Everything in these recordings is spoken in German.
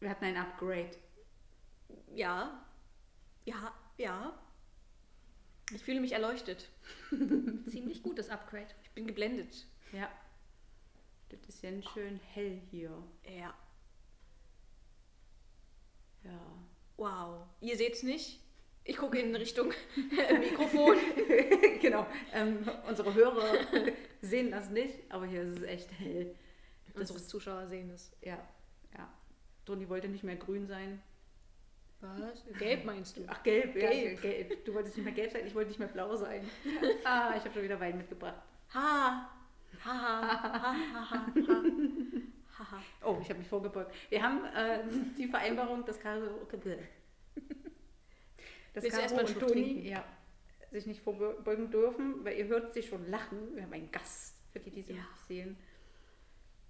Wir hatten ein Upgrade. Ja. Ja, ja. Ich fühle mich erleuchtet. Ziemlich gutes Upgrade. Ich bin geblendet. Ja. Das ist ja schön hell hier. Ja. Ja. Wow. Ihr seht's nicht? Ich gucke in Richtung Mikrofon. genau. Ähm, unsere Hörer sehen das nicht, aber hier ist es echt hell. Das Unsere ist, Zuschauer sehen es. ja. Toni wollte nicht mehr grün sein. Was? Gelb meinst du? Ach, gelb, ja. Gelb. gelb. Du wolltest nicht mehr gelb sein, ich wollte nicht mehr blau sein. ah, ich habe schon wieder Wein mitgebracht. Ha! Ha! Ha! Ha! Ha! Ha! Ha! ha. Oh, ich habe mich vorgebeugt. Wir haben äh, die Vereinbarung, dass Caro, dass einen und Toni ja, sich nicht vorbeugen dürfen, weil ihr hört sie schon lachen. Wir haben einen Gast, für die, die sie Ja. nicht sehen.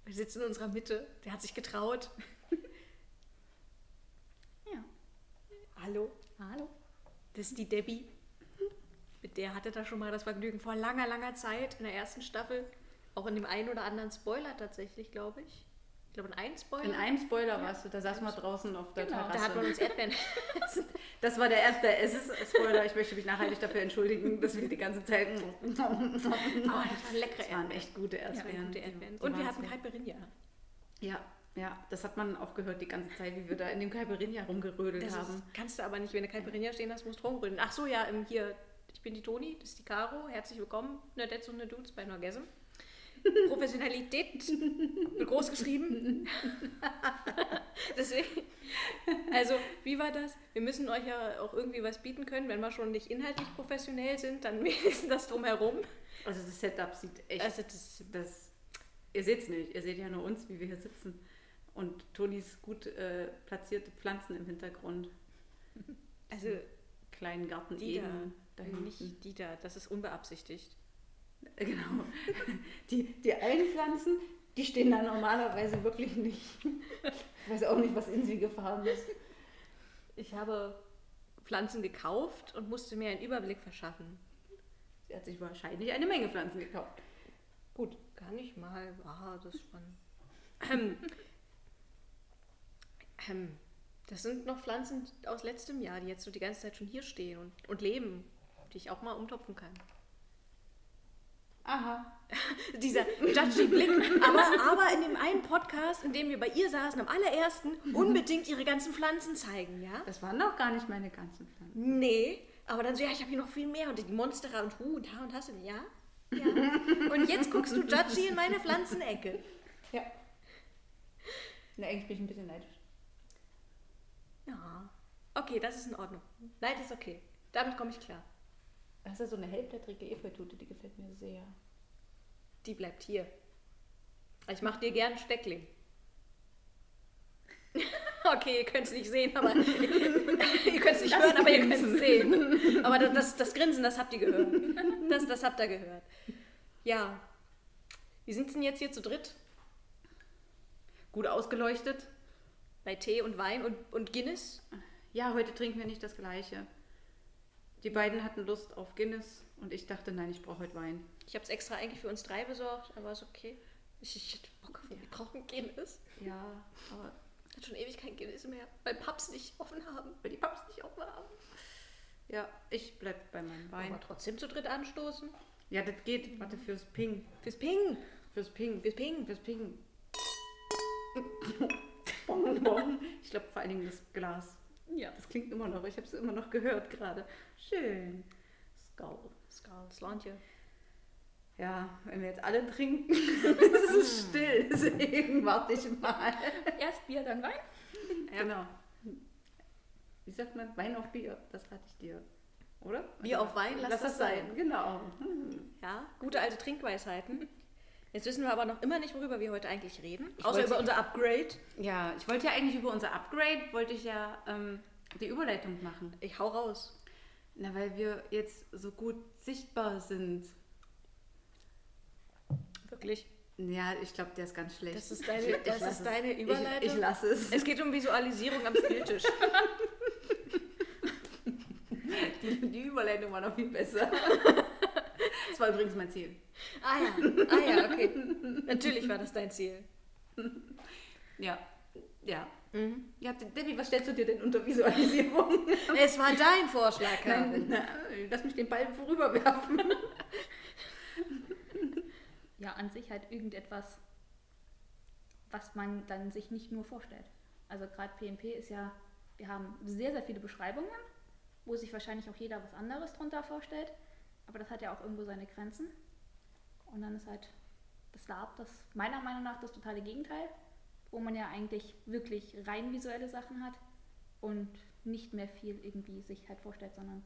Wir sitzen in unserer Mitte. Der hat sich getraut. Ja. Hallo, Hallo. das ist die Debbie. Mit der hatte er schon mal das Vergnügen vor langer, langer Zeit in der ersten Staffel. Auch in dem einen oder anderen Spoiler tatsächlich, glaube ich. Ich glaube, in einem Spoiler. In einem Spoiler warst du, da saßen wir draußen auf der Genau, da da hat man Terrasse. uns Erdbeeren. Das war der erste SS-Spoiler. Ich möchte mich nachhaltig dafür entschuldigen, dass wir die ganze Zeit. Oh, das waren leckere Das waren Erdbeeren. echt gute Ja, Erdbeeren. gute Die- Erdbeeren. Und wir hatten Caipirinha. Ja, ja, das hat man auch gehört die ganze Zeit, wie wir da in dem Caipirinha rumgerödelt Das haben. ist, kannst du aber nicht, wenn du Caipirinha stehen hast, musst du rumrühren. Ach so, ja, hier, ich bin die Toni, das ist die Caro. Herzlich willkommen, ne Dads und ne Dudes bei Norgasm. Professionalität groß geschrieben. Deswegen, also, wie war das? Wir müssen euch ja auch irgendwie was bieten können, wenn wir schon nicht inhaltlich professionell sind, dann wenigstens das drumherum. Also das Setup sieht echt. Also, das, das, ihr seht es nicht, ihr seht ja nur uns, wie wir hier sitzen. Und Tonis gut äh, platzierte Pflanzen im Hintergrund. also Kleinen Garten die Eden da, da hinten. nicht die da, das ist unbeabsichtigt. Genau. Die, die einen Pflanzen, die stehen da normalerweise wirklich nicht. Ich weiß auch nicht, was in sie gefahren ist. Ich habe Pflanzen gekauft und musste mir einen Überblick verschaffen. Sie hat sich wahrscheinlich eine Menge Pflanzen gekauft. Gut, gar nicht mal. Ah, das schon. Ähm, ähm, das sind noch Pflanzen aus letztem Jahr, die jetzt so die ganze Zeit schon hier stehen und, und leben, die ich auch mal umtopfen kann. Aha. Dieser judgy Blick. Aber, aber in dem einen Podcast, in dem wir bei ihr saßen, am allerersten, unbedingt ihre ganzen Pflanzen zeigen, ja? Das waren doch gar nicht meine ganzen Pflanzen. Nee, aber dann so, ja, ich habe hier noch viel mehr und die Monsterer und Hu und da und hast du, ja? Ja. Und jetzt guckst du judgy in meine Pflanzenecke. Ja. Na, eigentlich bin ich ein bisschen neidisch. Ja. Okay, das ist in Ordnung. Neid ist okay. Damit komme ich klar. Das ist ja so eine hellblättrige Efeutute, die gefällt mir sehr. Die bleibt hier. Ich mache dir gern Steckling. Okay, ihr könnt es nicht sehen, aber ihr könnt es nicht Das hören, aber ihr könnt Grinsen. es sehen. Aber das, das, das Grinsen, das habt ihr gehört. Das, das habt ihr gehört. Ja. Wie sind denn jetzt hier zu dritt? Gut ausgeleuchtet. Bei Tee und Wein und, und Guinness? Ja, heute trinken wir nicht das Gleiche. Die beiden hatten Lust auf Guinness und ich dachte, nein, ich brauche heute Wein. Ich habe es extra eigentlich für uns drei besorgt, aber ist okay. Ich, ich hätte Bock auf wir brauchen Guinness. Ja, aber Hat schon ewig kein Guinness mehr, weil Pubs nicht offen haben. weil die Paps nicht offen haben. Ja, ich bleib bei meinem Wein. Aber trotzdem zu dritt anstoßen. Ja, das geht. Warte, fürs Ping. Fürs Ping. Fürs Ping. Fürs Ping. Fürs Ping. Bong, bong. Ich glaube vor allen Dingen das Glas. Ja. Das klingt immer noch. Ich habe es immer noch gehört gerade. Schön. Skull. Skull, Slantje. Ja, wenn wir jetzt alle trinken, ist es still. Deswegen warte ich mal. Erst Bier, dann Wein. Genau. Wie sagt man? Wein auf Bier. Das rate ich dir. Oder? Bier auf Wein, lass lass das das sein. Genau. Hm. Ja, gute alte Trinkweisheiten. Jetzt wissen wir aber noch immer nicht, worüber wir heute eigentlich reden. Ich Außer über unser Upgrade. Ja, ich wollte ja eigentlich über unser Upgrade, wollte ich ja ähm, die Überleitung machen. Ich hau raus. Na, weil wir jetzt so gut sichtbar sind. Wirklich. Ja, ich glaube, der ist ganz schlecht. Das ist deine- Ich- ich das ist deine Ich- Überleitung? Ich, lasse es. Es geht um Visualisierung am Spieltisch. Die, die Überleitung war noch viel besser. Das war übrigens mein Ziel. ah ja, ah ja, okay. Natürlich war das dein Ziel. Ja. Ja. Mhm. Ja, Debbie, was stellst du dir denn unter Visualisierung? Es war dein Vorschlag, Karin. Nein, lass mich den Ball vorüberwerfen. Ja, an sich halt irgendetwas, was man dann sich nicht nur vorstellt. Also gerade PMP ist ja, wir haben sehr, sehr viele Beschreibungen, wo sich wahrscheinlich auch jeder was anderes drunter vorstellt. Aber das hat ja auch irgendwo seine Grenzen. Und dann ist halt das Lab das meiner Meinung nach das totale Gegenteil, wo man ja eigentlich wirklich rein visuelle Sachen hat und nicht mehr viel irgendwie sich halt vorstellt, sondern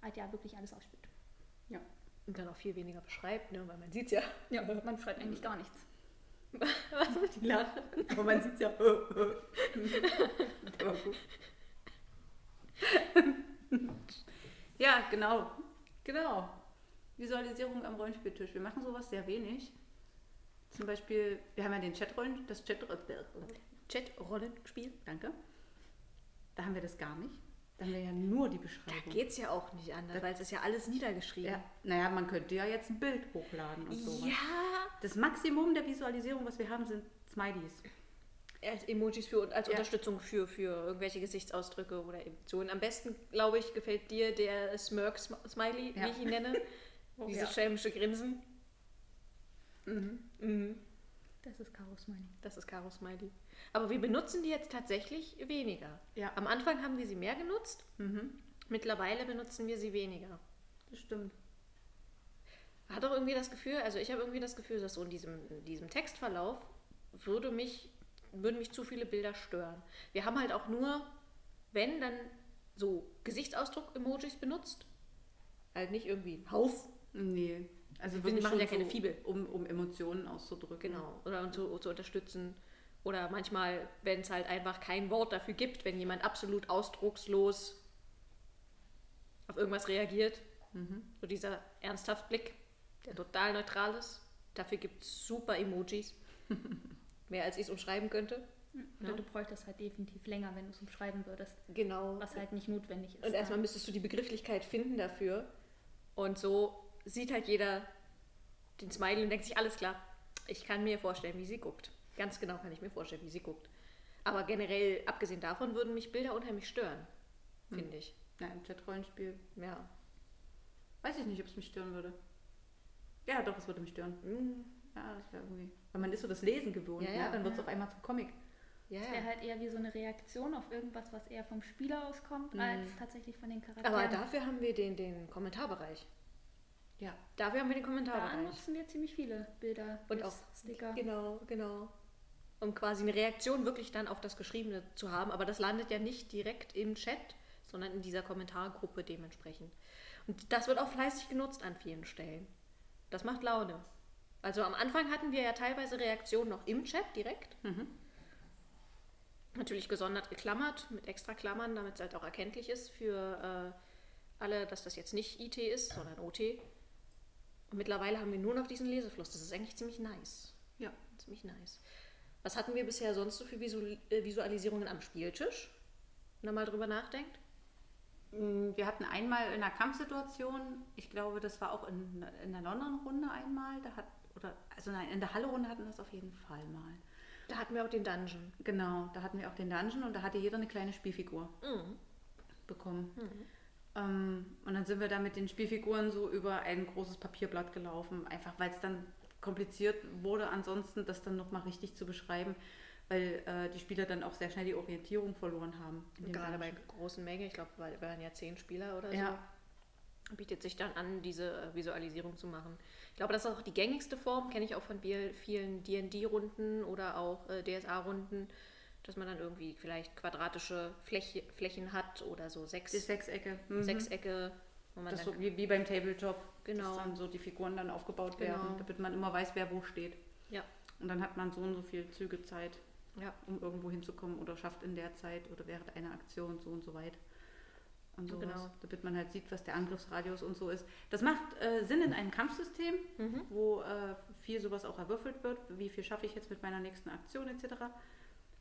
halt ja wirklich alles ausspielt. Und dann auch viel weniger beschreibt, ne? weil man sieht ja. Ja, man schreibt eigentlich gar nichts. Die lachen. Aber man sieht es ja. Ja, genau. Genau. Visualisierung am Rollenspieltisch. Wir machen sowas sehr wenig. Zum Beispiel, wir haben ja den Chatrollen, das Chat, Chat-Rollenspiel. danke. Da haben wir das gar nicht. Da haben wir ja nur die Da Beschreibung. geht's ja auch nicht anders, Das- weil es ist ja alles niedergeschrieben. Ja, naja, man könnte ja jetzt ein Bild hochladen und sowas. Ja. Das Maximum der Visualisierung, was wir haben, sind Smileys. Als Emojis für, als Ja. Unterstützung für, für irgendwelche Gesichtsausdrücke oder Emotionen. Am besten, glaube ich, gefällt dir der Smirk-Smiley, Ja. wie ich ihn nenne. Dieses Ja. schelmische Grinsen. Mhm. Mhm. Das ist Karos Smiley. Das ist Caro Smiley. Aber wir benutzen die jetzt tatsächlich weniger. Ja. Am Anfang haben wir sie mehr genutzt. Mhm. Mittlerweile benutzen wir sie weniger. Das stimmt. Hat auch irgendwie das Gefühl, also ich habe irgendwie das Gefühl, dass so in diesem, in diesem Textverlauf würde mich, würden mich zu viele Bilder stören. Wir haben halt auch nur, wenn, dann so Gesichtsausdruck-Emojis benutzt. Halt nicht irgendwie ein Hauf. Nee. Also Wir machen ja keine Fibel. Um, um Emotionen auszudrücken. Genau. Oder um zu, zu unterstützen. Oder manchmal, wenn es halt einfach kein Wort dafür gibt, wenn jemand absolut ausdruckslos auf irgendwas reagiert. Mhm. So dieser ernsthaft Blick, der total neutral ist. Dafür gibt es super Emojis. Mehr als ich es umschreiben könnte. Oder Ja. du bräuchtest halt definitiv länger, wenn du es umschreiben würdest, Genau. was halt nicht notwendig ist. Und erstmal müsstest du die Begrifflichkeit finden dafür. Und so sieht halt jeder den Smiley und denkt sich, alles klar, ich kann mir vorstellen, wie sie guckt. Ganz genau kann ich mir vorstellen, wie sie guckt. Aber generell, abgesehen davon, würden mich Bilder unheimlich stören, finde ich. Ja, im Chat-Rollenspiel Ja. weiß ich nicht, ob es mich stören würde. Ja, doch, es würde mich stören. Mm, Ja, das wäre irgendwie. Weil man ist so das Lesen gewohnt, Ja, ja, ja. dann wird es auf einmal zum Comic. Ja, Es wäre halt eher wie so eine Reaktion auf irgendwas, was eher vom Spieler auskommt, Mhm. als tatsächlich von den Charakteren. aber dafür haben wir den, den Kommentarbereich. Ja. Dafür haben wir den da Kommentarbereich. nutzen wir ziemlich viele Bilder Und auch Sticker. Genau, genau. Um quasi eine Reaktion wirklich dann auf das Geschriebene zu haben. Aber das landet ja nicht direkt im Chat, sondern in dieser Kommentargruppe dementsprechend. Und das wird auch fleißig genutzt an vielen Stellen. Das macht Laune. Also am Anfang hatten wir ja teilweise Reaktionen noch im Chat direkt. Mhm. Natürlich gesondert geklammert, mit extra Klammern, damit es halt auch erkenntlich ist für äh, alle, dass das jetzt nicht IT ist, sondern OT. Und mittlerweile haben wir nur noch diesen Lesefluss. Das ist eigentlich ziemlich nice. Ja. Ziemlich nice. Was hatten wir bisher sonst so für äh, Visualisierungen am Spieltisch? Wenn ihr mal drüber nachdenkt. Mm, Wir hatten einmal in einer Kampfsituation, ich glaube, das war auch in, in der London-Runde einmal, da hat, oder, also nein, in der Halle-Runde hatten wir das auf jeden Fall mal. Da hatten wir auch den Dungeon. Genau, da hatten wir auch den Dungeon und da hatte jeder eine kleine Spielfigur Mhm. bekommen. Ähm, und dann sind wir da mit den Spielfiguren so über ein großes Papierblatt gelaufen, einfach weil es dann kompliziert wurde, ansonsten das dann nochmal richtig zu beschreiben, weil äh, die Spieler dann auch sehr schnell die Orientierung verloren haben. Gerade bei großen Mengen, ich glaube, wir waren ja zehn Spieler oder Ja. so, bietet sich dann an, diese äh, Visualisierung zu machen. Ich glaube, das ist auch die gängigste Form, kenne ich auch von viel- vielen D&D-Runden oder auch äh, DSA-Runden, dass man dann irgendwie vielleicht quadratische Fläche, Flächen hat oder so sechs, Die Sechsecke. Mhm. Sechsecke, wo man Das so wie, wie beim Tabletop, Genau. dass dann so die Figuren dann aufgebaut Genau. werden, damit man immer weiß, wer wo steht. Ja. Und dann hat man so und so viel Züge Zeit, Ja. um irgendwo hinzukommen oder schafft in der Zeit oder während einer Aktion so und so weit. Und sowas, Genau. damit man halt sieht, was der Angriffsradius und so ist. Das macht äh, Sinn in einem Kampfsystem, Mhm. wo äh, viel sowas auch erwürfelt wird. Wie viel schaffe ich jetzt mit meiner nächsten Aktion etc.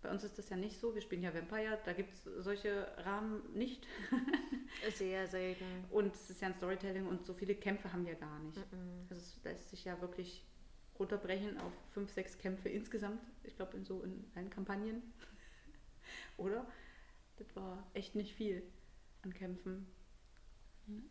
Bei uns ist das ja nicht so. Wir spielen ja Vampire, da gibt es solche Rahmen nicht. Sehr selten. Und es ist ja ein Storytelling und so viele Kämpfe haben wir gar nicht. Mhm. Also es lässt sich ja wirklich runterbrechen auf fünf, sechs Kämpfe insgesamt. Ich glaube, in so in allen Kampagnen. oder? Das war echt nicht viel an Kämpfen.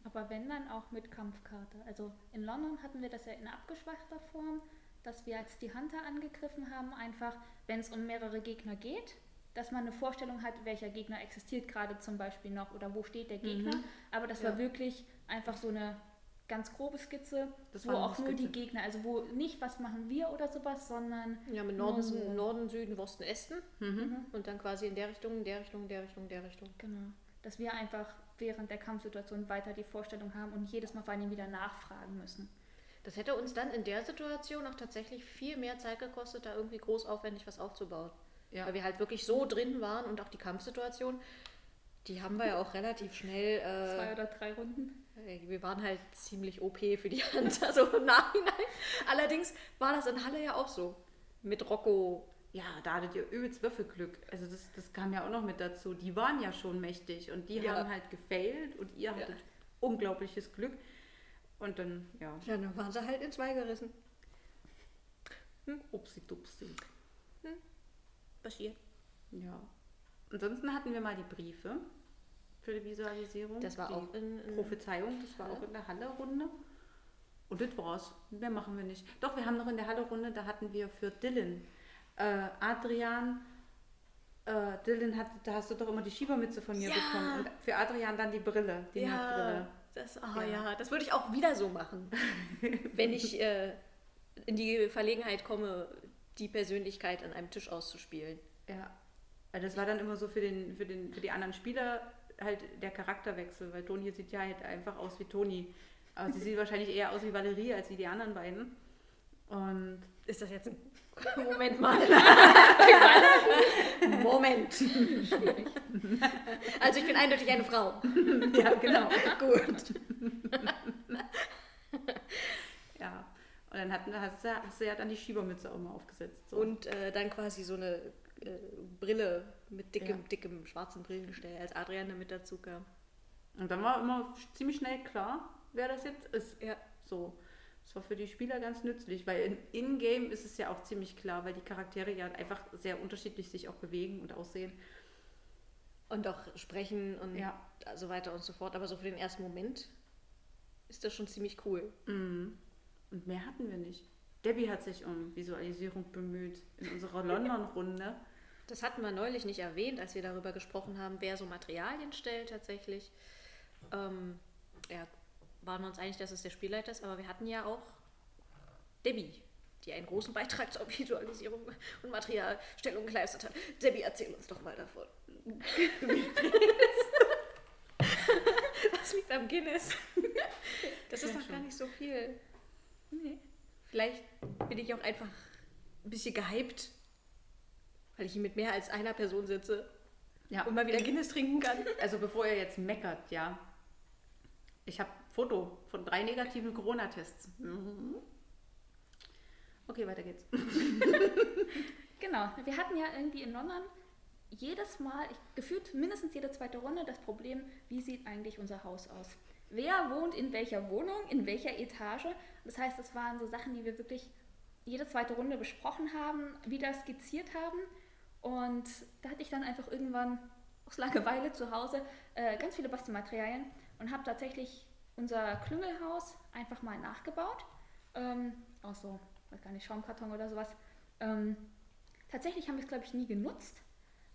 Aber wenn dann auch mit Kampfkarte. Also in London hatten wir das ja in abgeschwachter Form, dass wir als die Hunter angegriffen haben, einfach wenn es um mehrere Gegner geht, dass man eine Vorstellung hat, welcher Gegner existiert gerade zum Beispiel noch oder wo steht der Gegner. Mhm. Aber das Ja. war wirklich einfach so eine ganz grobe Skizze, Das wo auch nur die Skizze. Gegner, also wo nicht was machen wir oder sowas, sondern Ja, mit Norden, so. Norden, Süden, Osten, Westen. Mhm. Und dann quasi in der Richtung, in der Richtung, in der Richtung, in der Richtung. genau, dass wir einfach während der Kampfsituation weiter die Vorstellung haben und jedes Mal vor allem wieder nachfragen müssen. Das hätte uns dann in der Situation auch tatsächlich viel mehr Zeit gekostet, da irgendwie groß aufwendig was aufzubauen. Ja. Weil wir halt wirklich so drin waren und auch die Kampfsituation, die haben wir ja auch relativ schnell. Zwei Äh, oder drei Runden. wir waren halt ziemlich OP für die Hand, also im Nachhinein. Allerdings war das in Halle ja auch so. Mit Rocco. Ja, da hattet ihr übelst Würfelglück. Also das, das kam ja auch noch mit dazu. Die waren ja schon mächtig und die Ja. haben halt gefailt und ihr hattet unglaubliches Glück. Und dann, ja, Ja, dann waren sie halt in zwei gerissen. upsi dupsi. Passiert. Ja. Ansonsten hatten wir mal die Briefe für die Visualisierung. Das war die auch in, in Prophezeiung, das war Halle? auch in der Halle-Runde. Und das war's. Mehr machen wir nicht. Doch, wir haben noch in der Halle-Runde, da hatten wir für Dylan, äh, Adrian, äh, Dylan hat, da hast du doch immer die Schiebermütze von mir Ja. bekommen. Und für Adrian dann die Brille, die Nachtbrille. Das, ah, Ja. ja. das würde ich auch wieder so machen. wenn ich äh, in die Verlegenheit komme, die Persönlichkeit an einem Tisch auszuspielen. Ja. Weil das war dann immer so für, den, für, den, für die anderen Spieler halt der Charakterwechsel, weil Toni sieht ja halt einfach aus wie Toni. Aber sie sieht wahrscheinlich eher aus wie Valerie als wie die anderen beiden. Und Ist das jetzt ein Moment mal? Moment. Also ich bin eindeutig eine Frau. ja, genau. Gut. Ja. Und dann hatten, hast, du, hast du ja dann die Schiebermütze auch mal aufgesetzt. So. Und äh, dann quasi so eine äh, Brille mit dickem, Ja. dickem schwarzen Brillengestell, als Adrian damit dazu kam. Und dann war immer ziemlich schnell klar, wer das jetzt ist. Ja. So. Das war für die Spieler ganz nützlich, weil in In-Game ist es ja auch ziemlich klar, weil die Charaktere ja einfach sehr unterschiedlich sich auch bewegen und aussehen. Und auch sprechen und Ja. so weiter und so fort. Aber so für den ersten Moment ist das schon ziemlich cool. Mhm. Und mehr hatten wir nicht. Debbie hat sich um Visualisierung bemüht in unserer London-Runde. Das hatten wir neulich nicht erwähnt, als wir darüber gesprochen haben, wer so Materialien stellt tatsächlich. Ähm, ja, waren wir uns einig, dass es der Spielleiter ist, aber wir hatten ja auch Debbie, die einen großen Beitrag zur Visualisierung und Materialstellung geleistet hat. Debbie, erzähl uns doch mal davon. Was liegt am Guinness? Das ist doch gar nicht so viel. Nee. Vielleicht bin ich auch einfach ein bisschen gehypt, weil ich hier mit mehr als einer Person sitze Ja. und mal wieder Guinness trinken kann. Also bevor ihr jetzt meckert, ja. Ich habe Foto von drei negativen Corona-Tests. Mhm. Okay, weiter geht's. Genau, wir hatten ja irgendwie in London jedes Mal, gefühlt mindestens jede zweite Runde, das Problem, wie sieht eigentlich unser Haus aus? Wer wohnt in welcher Wohnung, in welcher Etage? Das heißt, das waren so Sachen, die wir wirklich jede zweite Runde besprochen haben, wieder skizziert haben. Und da hatte ich dann einfach irgendwann aus Langeweile zu Hause äh, ganz viele Bastelmaterialien und habe tatsächlich unser Klüngelhaus einfach mal nachgebaut. Ähm, aus so, weiß gar nicht, Schaumkarton oder sowas. Ähm, tatsächlich haben wir es, glaube ich, nie genutzt,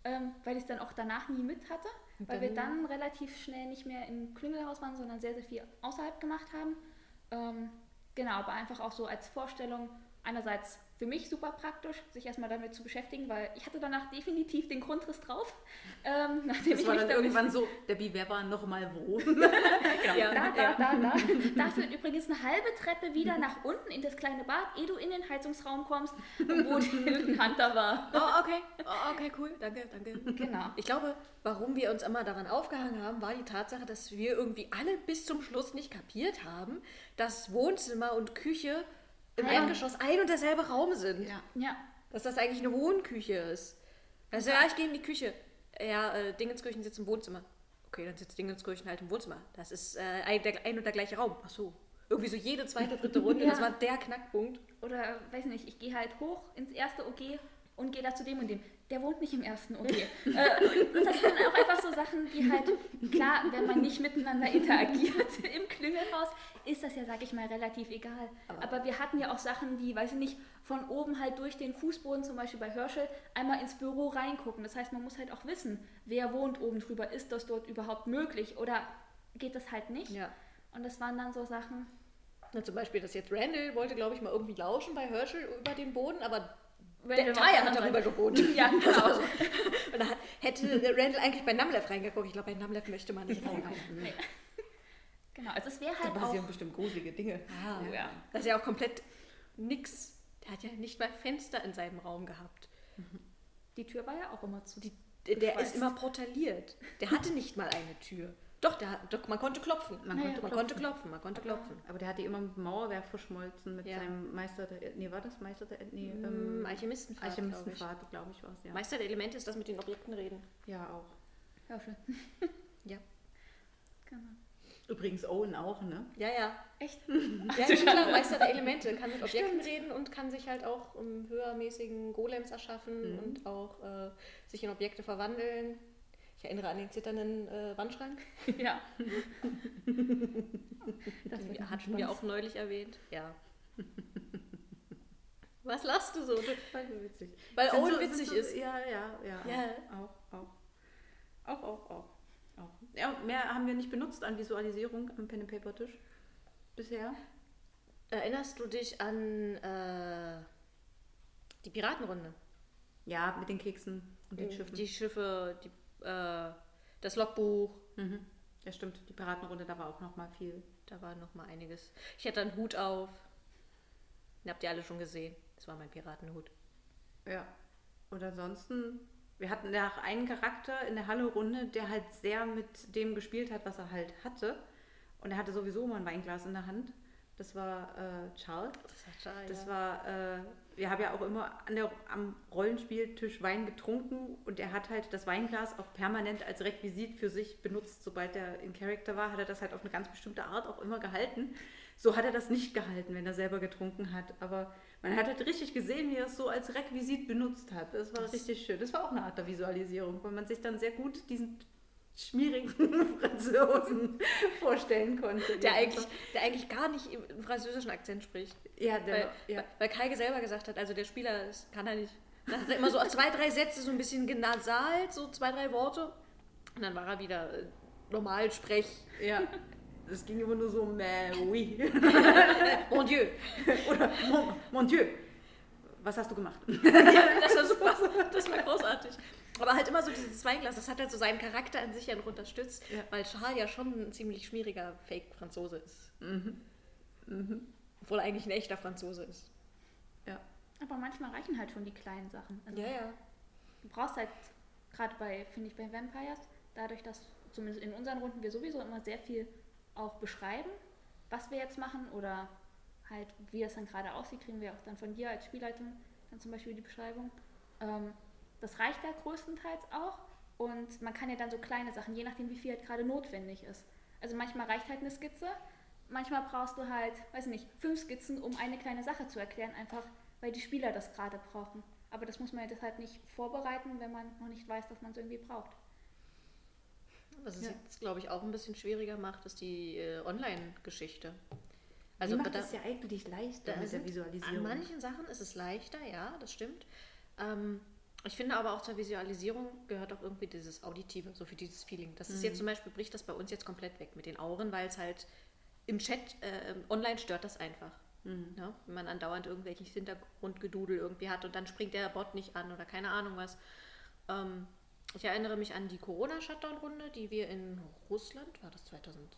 ähm, weil ich es dann auch danach nie mit hatte, Und weil wir dann- dann relativ schnell nicht mehr im Klüngelhaus waren, sondern sehr, sehr viel außerhalb gemacht haben. Ähm, genau, aber einfach auch so als Vorstellung, einerseits für mich super praktisch, sich erstmal damit zu beschäftigen, weil ich hatte danach definitiv den Grundriss drauf. Ähm, nachdem Das ich war dann irgendwann so, Debbie, wer war noch mal wo? Ja, da, da, da, da. Da führt übrigens eine halbe Treppe wieder nach unten in das kleine Bad, ehe du in den Heizungsraum kommst, wo die Hilton Hunter war. Oh, okay. Oh, okay, cool. Danke, danke. Genau. Ich glaube, warum wir uns immer daran aufgehangen haben, war die Tatsache, dass wir irgendwie alle bis zum Schluss nicht kapiert haben, dass Wohnzimmer und Küche im Ah. Erdgeschoss ein und derselbe Raum sind. Ja. Ja, Dass das eigentlich eine Wohnküche ist. Also, ja, ich gehe in die Küche. Ja, äh, Dingenskirchen sitzt im Wohnzimmer. Okay, dann sitzt Dingenskirchen halt im Wohnzimmer. Das ist äh, ein, der, ein und der gleiche Raum. Ach so. Irgendwie so jede zweite, dritte Runde. Ja. Das war der Knackpunkt. oder weiß nicht, ich gehe halt hoch ins erste OG und gehe da zu dem und dem. Der wohnt nicht im ersten OG. äh, und das sind auch einfach so Sachen, die halt, klar, wenn man nicht miteinander interagiert im Klüngelhaus, ist das ja, sag ich mal, relativ egal. Aber- Aber wir hatten ja auch Sachen wie, weiß ich nicht, von oben halt durch den Fußboden, zum Beispiel bei Herschel, einmal ins Büro reingucken. Das heißt, man muss halt auch wissen, wer wohnt oben drüber. Ist das dort überhaupt möglich oder geht das halt nicht? Ja. Und das waren dann so Sachen, Na, zum Beispiel, dass jetzt Randall wollte, glaube ich, mal irgendwie lauschen bei Herschel über den Boden, aber Randall der der hat darüber gewohnt. Ja, genau. Also, und da hätte Randall eigentlich bei Namlev reingeguckt. Ich glaube, bei Namlev möchte man nicht reingucken. Nee. Genau, also es wäre Da halt auch... passieren bestimmt gruselige Dinge. Ah, Ja. Das ist ja auch komplett nix. Der hat ja nicht mal Fenster in seinem Raum gehabt. Die Tür war ja auch immer zu. Die, der ist immer portaliert. Der hatte nicht mal eine Tür. Doch, der, doch man konnte klopfen. Man Naja, konnte Man konnte klopfen, man konnte klopfen. Aber der hat die immer mit Mauerwerk verschmolzen mit Ja. seinem Meister der. Nee, war das Meister der. Nee, Ähm, ähm, Alchemistenpfad, glaube ich. Glaube ich, war es, ja. Meister der Elemente ist das mit den Objekten reden. Ja, auch. Ja, schön. Ja. Genau. Übrigens Owen auch, ne? Ja, ja. Echt? Ja, ist klar, Meister der Elemente kann mit Objekten reden und kann sich halt auch um höhermäßigen Golems erschaffen Mhm. und auch äh, sich in Objekte verwandeln. Ich erinnere an den zitternden äh, Wandschrank. Ja. das hatten wir auch neulich erwähnt. Ja. Was lachst du so? Du- Weil witzig. Weil Owen so- witzig so, ist. Ja, ja, ja. Ja. Auch, auch. Auch, auch, auch. auch. Ja, mehr haben wir nicht benutzt an Visualisierung am Pen and Paper Tisch bisher. Erinnerst du dich an äh, die Piratenrunde? Ja, mit den Keksen und den Schiffen. Die Schiffe, die, äh, das Logbuch. Mhm. Ja, stimmt. Die Piratenrunde, da war auch noch mal viel. Da war noch mal einiges. Ich hatte einen Hut auf. Den habt ihr alle schon gesehen. Das war mein Piratenhut. Ja. Und ansonsten, wir hatten ja auch einen Charakter in der Halle-Runde, der halt sehr mit dem gespielt hat, was er halt hatte. Und er hatte sowieso immer ein Weinglas in der Hand. Das war äh, Charles. Das, hat Schal, Das ja. war, äh, wir haben ja auch immer an der, am Rollenspieltisch Wein getrunken und er hat halt das Weinglas auch permanent als Requisit für sich benutzt. Sobald er in Charakter war, hat er das halt auf eine ganz bestimmte Art auch immer gehalten. So hat er das nicht gehalten, wenn er selber getrunken hat. Aber man hat halt richtig gesehen, wie er es so als Requisit benutzt hat. Das war Das- richtig schön. Das war auch eine Art der Visualisierung, weil man sich dann sehr gut diesen schmierigen Franzosen vorstellen konnte. der, eigentlich, der eigentlich gar nicht im französischen Akzent spricht. ja, der, Weil, ja. weil Kai selber gesagt hat, also der Spieler das kann er nicht. Da hat er immer so zwei, drei Sätze, so ein bisschen genasalt, so zwei, drei Worte. Und dann war er wieder äh, normal sprech. Ja, es ging immer nur so, mais oui. Mon Dieu. Oder mon, mon Dieu. Was hast du gemacht? Das war super. Das war großartig. Aber halt immer so dieses Zweiglas, das hat halt so seinen Charakter an sich ja noch unterstützt, Ja. weil Charles ja schon ein ziemlich schmieriger Fake-Franzose ist. Mhm. Mhm. Obwohl er eigentlich ein echter Franzose ist. Ja. Aber manchmal reichen halt schon die kleinen Sachen. Also ja. Du brauchst halt, gerade bei, finde ich, bei Vampires, dadurch, dass zumindest in unseren Runden wir sowieso immer sehr viel auch beschreiben, was wir jetzt machen oder halt, wie es dann gerade aussieht, kriegen wir auch dann von dir als Spielleitung dann zum Beispiel die Beschreibung. Ähm, das reicht ja größtenteils auch und man kann ja dann so kleine Sachen, je nachdem, wie viel halt gerade notwendig ist. Also manchmal reicht halt eine Skizze, manchmal brauchst du halt, weiß nicht, fünf Skizzen, um eine kleine Sache zu erklären, einfach weil die Spieler das gerade brauchen. Aber das muss man ja deshalb nicht vorbereiten, wenn man noch nicht weiß, dass man es irgendwie braucht. Was es Ja. jetzt, glaube ich, auch ein bisschen schwieriger macht, ist die äh, Online-Geschichte. Also Also macht da- es ja eigentlich leichter mit der Visualisierung. An manchen Sachen ist es leichter, ja, das stimmt. Ähm, ich finde aber auch zur Visualisierung gehört auch irgendwie dieses Auditive, so für dieses Feeling. Das ist Mhm. jetzt zum Beispiel, bricht das bei uns jetzt komplett weg mit den Auren, weil es halt im Chat, äh, online stört das einfach. Mhm. Ne? Wenn man andauernd irgendwelches Hintergrundgedudel irgendwie hat und dann springt der Bot nicht an oder keine Ahnung was. Ähm, ich erinnere mich an die Corona-Shutdown-Runde, die wir in Russland, war das 2000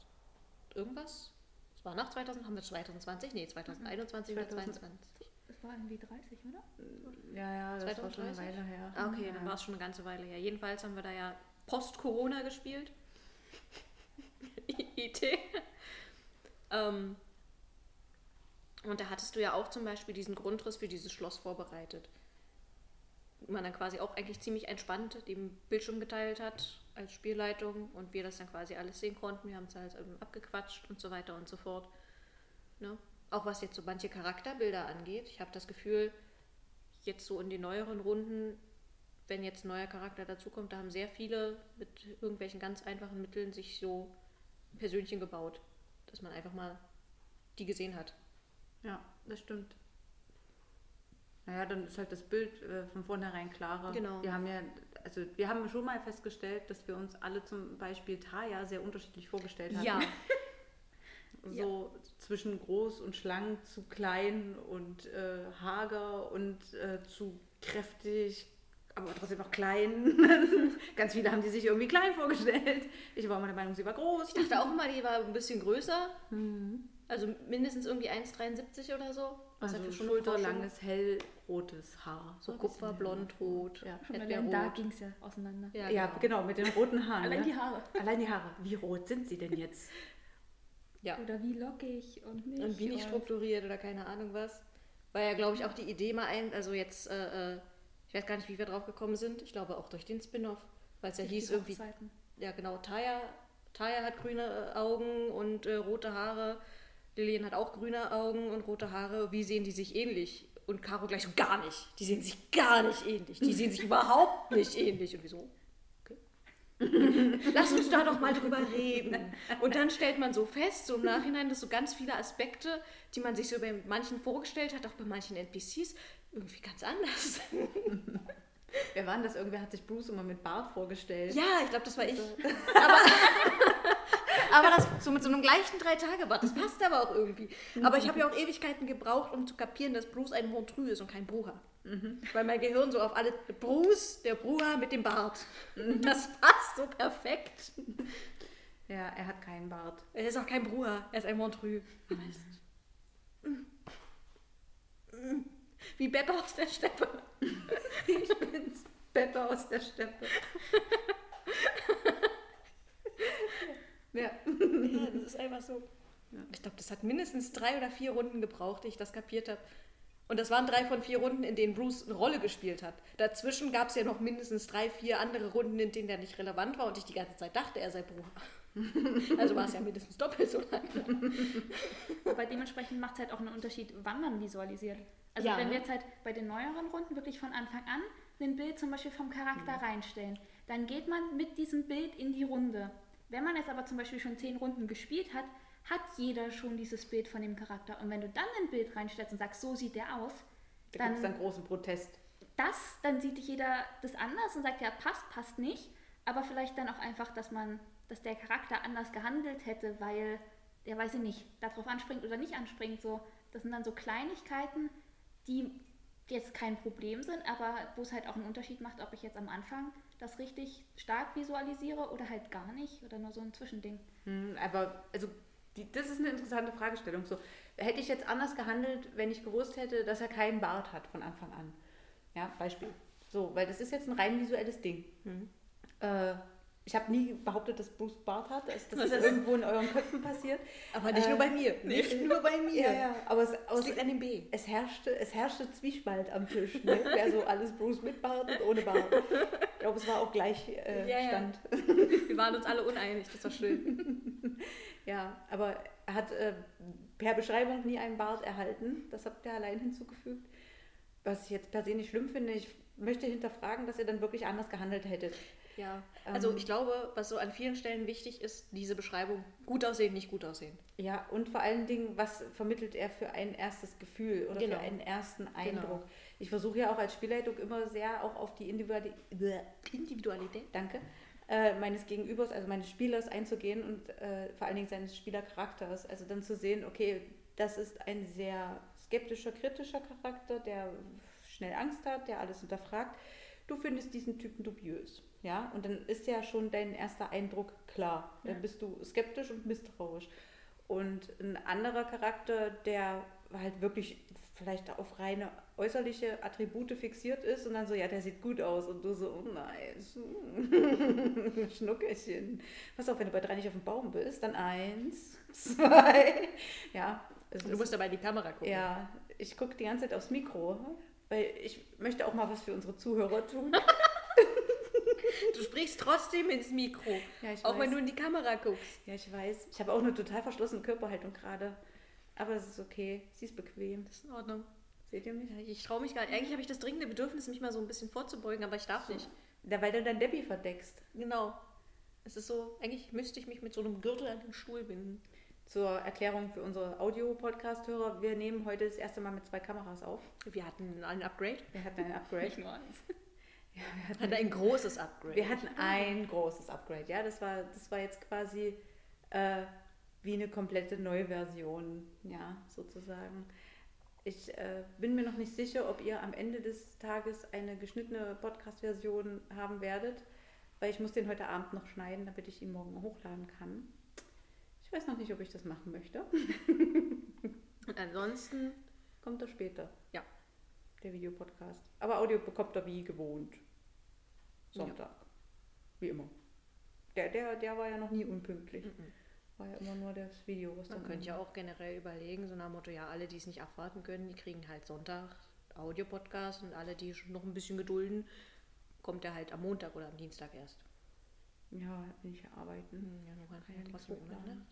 irgendwas? Es war nach 2000, haben wir 2020? Nee, 2021 oder 2000. 2022. Das war irgendwie 30, oder? Ja, ja, das war schon eine 2030? Weile her. Ah, okay, ja. dann war es schon eine ganze Weile her. Jedenfalls haben wir da ja Post-Corona gespielt. IT. ähm, und da hattest du ja auch zum Beispiel diesen Grundriss für dieses Schloss vorbereitet. Wo man dann quasi auch eigentlich ziemlich entspannt den Bildschirm geteilt hat als Spielleitung und wir das dann quasi alles sehen konnten. Wir haben es halt abgequatscht und so weiter und so fort. Ne? Auch was jetzt so manche Charakterbilder angeht. Ich habe das Gefühl, jetzt so in den neueren Runden, wenn jetzt ein neuer Charakter dazukommt, da haben sehr viele mit irgendwelchen ganz einfachen Mitteln sich so ein Persönchen gebaut, dass man einfach mal die gesehen hat. Ja, das stimmt. Naja, dann ist halt das Bild äh, von vornherein klarer. Genau. Wir haben ja, also wir haben schon mal festgestellt, dass wir uns alle zum Beispiel Taya sehr unterschiedlich vorgestellt haben. Ja, So zwischen groß und schlank zu klein und äh, hager und äh, zu kräftig, aber trotzdem noch klein. Ganz viele haben die sich irgendwie klein vorgestellt. Ich war immer der Meinung, sie war groß. ich dachte auch mal, die war ein bisschen größer. Also mindestens irgendwie 1,73 oder so. Was Also ja schon schulterlanges, hellrotes Haar. So Kupferblond, rot, Ja. Schon da ging es ja auseinander. Ja, Ja, genau, mit den roten Haaren. Allein ne? die Haare. Allein die Haare. Wie rot sind sie denn jetzt? ja. Oder wie lockig und nicht. Und wie nicht strukturiert oder keine Ahnung was. War ja, glaube ich, auch die Idee mal ein, also jetzt, äh, äh, ich weiß gar nicht, wie wir drauf gekommen sind. Ich glaube auch durch den Spin-off, weil es ja hieß irgendwie, ja genau, Taya, Taya hat grüne äh, Augen und äh, rote Haare. Lillian hat auch grüne Augen und rote Haare. Wie sehen die sich ähnlich? Und Caro gleich so gar nicht. Die sehen sich gar nicht ähnlich. Die sehen sich überhaupt nicht ähnlich. Und wieso? Lass uns da doch mal drüber reden. Und dann stellt man so fest, so im Nachhinein, dass so ganz viele Aspekte, die man sich so bei manchen vorgestellt hat, auch bei manchen NPCs, irgendwie ganz anders. Wer war denn das? Irgendwer hat sich Bruce immer mit Bart vorgestellt. Ja, ich glaube, das war ich. Aber, aber das so mit so einem gleichen Drei-Tage-Bart, das passt aber auch irgendwie. Aber ich habe ja auch Ewigkeiten gebraucht, um zu kapieren, dass Bruce ein Montreux ist und kein Bruder. Weil mein Gehirn so auf alle. Bruce, der Bruder mit dem Bart. Das passt so perfekt. Ja, er hat keinen Bart. Er ist auch kein Bruder, er ist ein Montreux. Wie Beppo aus der Steppe. Ich bin's. Peppe aus der Steppe. ja. Ja, das ist einfach so. Ich glaube, das hat mindestens drei oder vier Runden gebraucht, ehe ich das kapiert habe. Und das waren drei von vier Runden, in denen Bruce eine Rolle gespielt hat. Dazwischen gab es ja noch mindestens drei, vier andere Runden, in denen der nicht relevant war und ich die ganze Zeit dachte, er sei Bruder. Also war es ja mindestens doppelt so lang. Aber dementsprechend macht es halt auch einen Unterschied, wann man visualisiert. Also Ja. wenn wir jetzt halt bei den neueren Runden wirklich von Anfang an ein Bild zum Beispiel vom Charakter reinstellen, dann geht man mit diesem Bild in die Runde. Wenn man jetzt aber zum Beispiel schon zehn Runden gespielt hat, hat jeder schon dieses Bild von dem Charakter. Und wenn du dann ein Bild reinstellst und sagst, so sieht der aus, Da gibt es dann dann großen Protest. das, dann sieht jeder das anders und sagt, ja, passt, passt nicht. Aber vielleicht dann auch einfach, dass man, dass der Charakter anders gehandelt hätte, weil der, weiß ich nicht, darauf anspringt oder nicht anspringt. So, das sind dann so Kleinigkeiten, die jetzt kein Problem sind, aber wo es halt auch einen Unterschied macht, ob ich jetzt am Anfang das richtig stark visualisiere oder halt gar nicht oder nur so ein Zwischending. Hm, aber, also, die, das ist eine interessante Fragestellung. So, hätte ich jetzt anders gehandelt, wenn ich gewusst hätte, dass er keinen Bart hat von Anfang an? Ja, Beispiel. So, weil das ist jetzt ein rein visuelles Ding. Äh, ich habe nie behauptet, dass Bruce Bart hat. Das, das ist irgendwo in euren Köpfen passiert. Aber nicht Äh, nur bei mir. Nicht nur bei mir. Ja, ja. Aber es, aus, liegt an dem B. es, herrschte, es herrschte Zwiespalt am Tisch. Ne? Wer so alles Bruce mit Bart und ohne Bart. Ich glaube, es war auch gleich äh, ja. Stand. Wir waren uns alle uneinig, das war schön. Ja, aber er hat äh, per Beschreibung nie einen Bart erhalten. Das habt ihr allein hinzugefügt. Was ich jetzt per se nicht schlimm finde. Ich möchte hinterfragen, dass ihr dann wirklich anders gehandelt hättet. Ja, also Ähm. ich glaube, was so an vielen Stellen wichtig ist, diese Beschreibung, gut aussehen, nicht gut aussehen. Ja, und vor allen Dingen, was vermittelt er für ein erstes Gefühl oder Genau. für einen ersten Eindruck? Ich versuche ja auch als Spielleitung immer sehr auch auf die Individuali Individualität. Danke, äh, meines Gegenübers, also meines Spielers einzugehen und äh, vor allen Dingen seines Spielercharakters. Also dann zu sehen, okay, das ist ein sehr skeptischer, kritischer Charakter, der schnell Angst hat, der alles hinterfragt. Du findest diesen Typen dubiös. Ja, und dann ist ja schon dein erster Eindruck klar. Dann bist du skeptisch und misstrauisch. Und ein anderer Charakter, der halt wirklich vielleicht auf reine äußerliche Attribute fixiert ist und dann so, ja, der sieht gut aus und du so, oh nice, Schnuckelchen. Pass auf, wenn du bei drei nicht auf dem Baum bist, dann eins, zwei, ja. es Du musst dabei in die Kamera gucken. ja, ich gucke die ganze Zeit aufs Mikro, weil ich möchte auch mal was für unsere Zuhörer tun. Du sprichst trotzdem ins Mikro, Ja, auch weiß. wenn du in die Kamera guckst. Ja, ich weiß. Ich habe auch eine total verschlossene Körperhaltung gerade. Aber es ist okay. Sie ist bequem. Das ist in Ordnung. Seht ihr mich? Ich traue mich gar nicht. Eigentlich habe ich das dringende Bedürfnis, mich mal so ein bisschen vorzubeugen, aber ich darf nicht. Ja, weil du dann Debbie verdeckst. Genau. Es ist so, eigentlich müsste ich mich mit so einem Gürtel an den Stuhl binden. Zur Erklärung für unsere Audio-Podcast-Hörer, wir nehmen heute das erste Mal mit zwei Kameras auf. Wir hatten ein Upgrade. Wir hatten ein Upgrade. Nicht nur eins. Ja, wir hatten, hatten ein großes Upgrade. wir hatten ein großes Upgrade. Ja, das war, das war jetzt quasi äh, wie eine komplette neue Version, ja, sozusagen. Ich äh, bin mir noch nicht sicher, ob ihr am Ende des Tages eine geschnittene Podcast-Version haben werdet, weil ich muss den heute Abend noch schneiden, damit ich ihn morgen hochladen kann. Ich weiß noch nicht, ob ich das machen möchte. Und ansonsten, Kommt er später. Ja. Der Videopodcast. Aber Audio bekommt er wie gewohnt. Sonntag. Wie immer. Der, der, der war ja noch nie unpünktlich. Mhm. War ja immer nur das Video, was man dann. könnte ja auch generell überlegen, so nach dem Motto, ja, alle, die es nicht abwarten können, die kriegen halt Sonntag Audio-Podcast und alle, die schon noch ein bisschen gedulden, kommt er halt am Montag oder am Dienstag erst. Ja, bin ich ja arbeiten. Ja, du kannst Kann ja ja trotzdem nichts über. Nacht.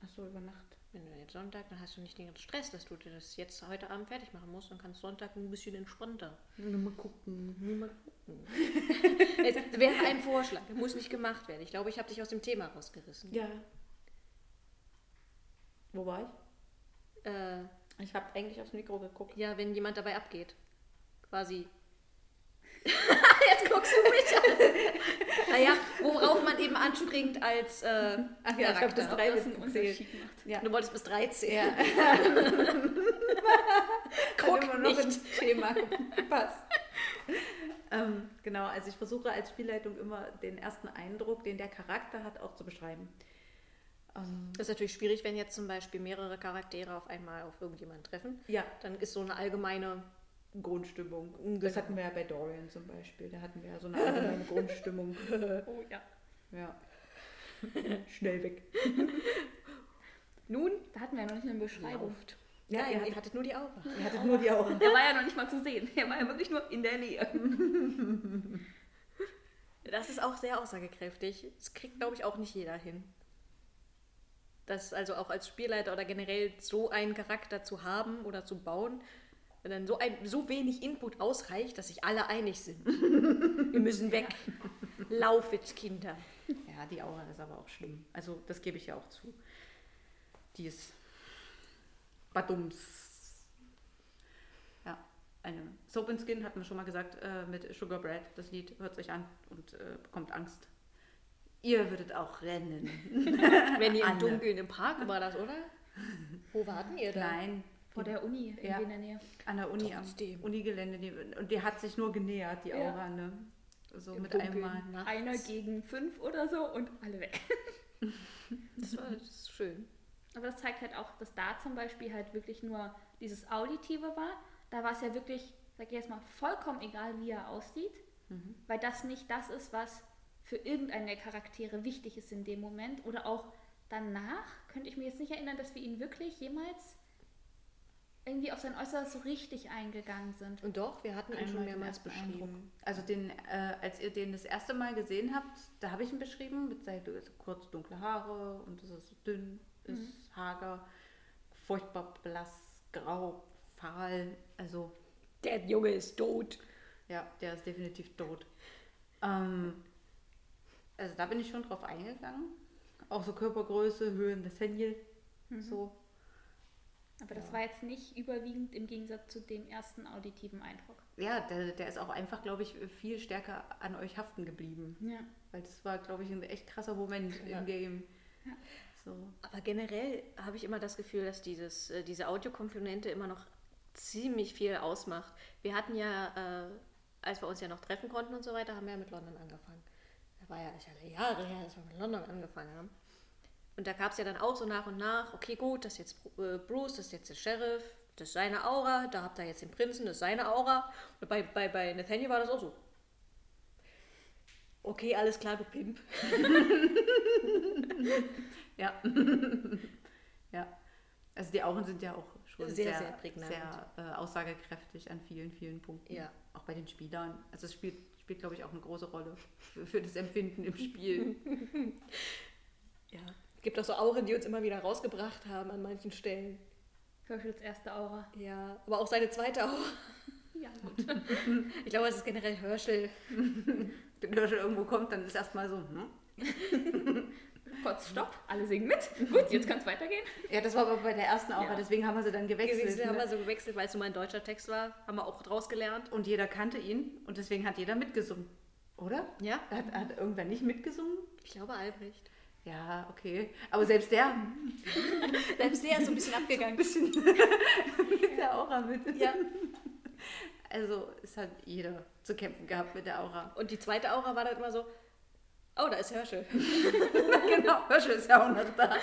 Achso, über Nacht. Wenn du jetzt Sonntag, dann hast du nicht den ganzen Stress, dass du dir das jetzt heute Abend fertig machen musst. Dann kannst Sonntag ein bisschen entspannter. Nur mal gucken. Nur mal gucken. es wäre ein Vorschlag, muss nicht gemacht werden. Ich glaube, ich habe dich aus dem Thema rausgerissen. Ja. Wo war ich? Äh, Ich habe eigentlich aufs Mikro geguckt. ja, wenn jemand dabei abgeht. Quasi. Jetzt guckst du mich an. naja, worauf man eben anspringt als äh, Ach ja, ich Charakter. bis drei das einen. Unterschied macht. Ja. Du wolltest bis 13. Ja. Guck immer noch nicht. ins Thema gepasst. ähm, genau, also ich versuche als Spielleitung immer den ersten Eindruck, den der Charakter hat, auch zu beschreiben. Ähm, Das ist natürlich schwierig, wenn jetzt zum Beispiel mehrere Charaktere auf einmal auf irgendjemanden treffen. ja, Dann ist so eine allgemeine Grundstimmung. Genau. Das hatten wir ja bei Dorian zum Beispiel. Da hatten wir ja so eine allgemeine Grundstimmung. Oh ja. Ja. Schnell weg. Nun Da hatten wir ja noch nicht eine Beschreibung. lauft. Ja, Nein, ihr ihr hattet- nur die Aura. Ihr hattet nur die Augen. Der war ja noch nicht mal zu sehen. Der war ja wirklich nur in der Nähe. Das ist auch sehr aussagekräftig. Das kriegt, glaube ich, auch nicht jeder hin. Das also auch als Spielleiter oder generell so einen Charakter zu haben oder zu bauen, wenn dann so, ein, so wenig Input ausreicht, dass sich alle einig sind. Wir müssen weg. Laufet, Kinder. Ja, die Aura ist aber auch schlimm. Also, das gebe ich ja auch zu. Die ist Badums. Ja, eine Soap and Skin hatten wir schon mal gesagt äh, mit Sugar Bread. Das Lied hört sich an und äh, bekommt Angst. Ihr würdet auch rennen. Wenn ihr im. Dunkeln im Park war das, oder? Wo warten ihr da? Nein, Vor der Uni Ja. in der Nähe. an der Uni, am Trotzdem. Unigelände. Die, und die hat sich nur genähert, die Ja. Aura. Ne? So Im mit Dunkeln einmal. nachts. Einer gegen fünf oder so und alle weg. Das war das ist schön. Aber das zeigt halt auch, dass da zum Beispiel halt wirklich nur dieses Auditive war. Da war es ja wirklich, sag ich jetzt mal, vollkommen egal, wie er aussieht, Mhm. weil das nicht das ist, was für irgendeinen der Charaktere wichtig ist in dem Moment. Oder auch danach könnte ich mir jetzt nicht erinnern, dass wir ihn wirklich jemals irgendwie auf sein Äußeres so richtig eingegangen sind. Und doch, wir hatten ihn schon Einmal mehrmals beschrieben. Eindruck. Also den, äh, als ihr den das erste Mal gesehen habt, da habe ich ihn beschrieben mit seinen kurz dunkle Haare und dass er so dünn ist, hager, furchtbar blass, grau, fahl. Also Der Junge ist tot. ja, der ist definitiv tot. Ähm, also da bin ich schon drauf eingegangen. Auch so Körpergröße, Höhe Nathaniel, so. Aber das Ja. war jetzt nicht überwiegend im Gegensatz zu dem ersten auditiven Eindruck. Ja, der, der ist auch einfach, glaube ich, viel stärker an euch haften geblieben. Ja. Weil das war, glaube ich, ein echt krasser Moment Ja. im Game. So. Aber generell habe ich immer das Gefühl, dass dieses, äh, diese Audiokomponente immer noch ziemlich viel ausmacht. Wir hatten ja, äh, als wir uns ja noch treffen konnten und so weiter, haben wir ja mit London angefangen. Da war ja, ist ja Jahre her, dass wir mit London angefangen haben. Und da gab es ja dann auch so nach und nach, okay gut, das ist jetzt äh, Bruce, das ist jetzt der Sheriff, das ist seine Aura, da habt ihr jetzt den Prinzen, das ist seine Aura. Und bei, bei, bei Nathaniel war das auch so. Okay, alles klar, du Pimp. Ja. ja. Also die Augen sind ja auch schon Sehr, sehr, sehr prägnant. sehr äh, aussagekräftig an vielen, vielen Punkten. Ja. Auch bei den Spielern. Also es spielt, spielt glaube ich, auch eine große Rolle für, für das Empfinden im Spiel. Ja. Es gibt auch so Auren, die uns immer wieder rausgebracht haben an manchen Stellen. Herschels erste Aura. Ja, aber auch seine zweite Aura. Ja, gut. Ich glaube, es ist generell Herschel. Wenn Herschel irgendwo kommt, dann ist erstmal so, hm? Kurz Stopp, alle singen mit. Gut, jetzt kann es weitergehen. Ja, das war aber bei der ersten Aura, Ja. deswegen haben wir sie dann gewechselt. Haben ne? wir so gewechselt, weil es nur ein deutscher Text war. Haben wir auch draus gelernt. Und jeder kannte ihn und deswegen hat jeder mitgesungen. Oder? Ja, Hat, hat irgendwer nicht mitgesungen? ich glaube Albrecht. Ja, okay. Aber selbst der Selbst der ist so ein bisschen abgegangen. bisschen mit der Aura mit. Ja. Also es hat jeder zu kämpfen gehabt mit der Aura. Und die zweite Aura war dann immer so, oh, da ist Herschel. genau, Herschel ist ja auch noch da.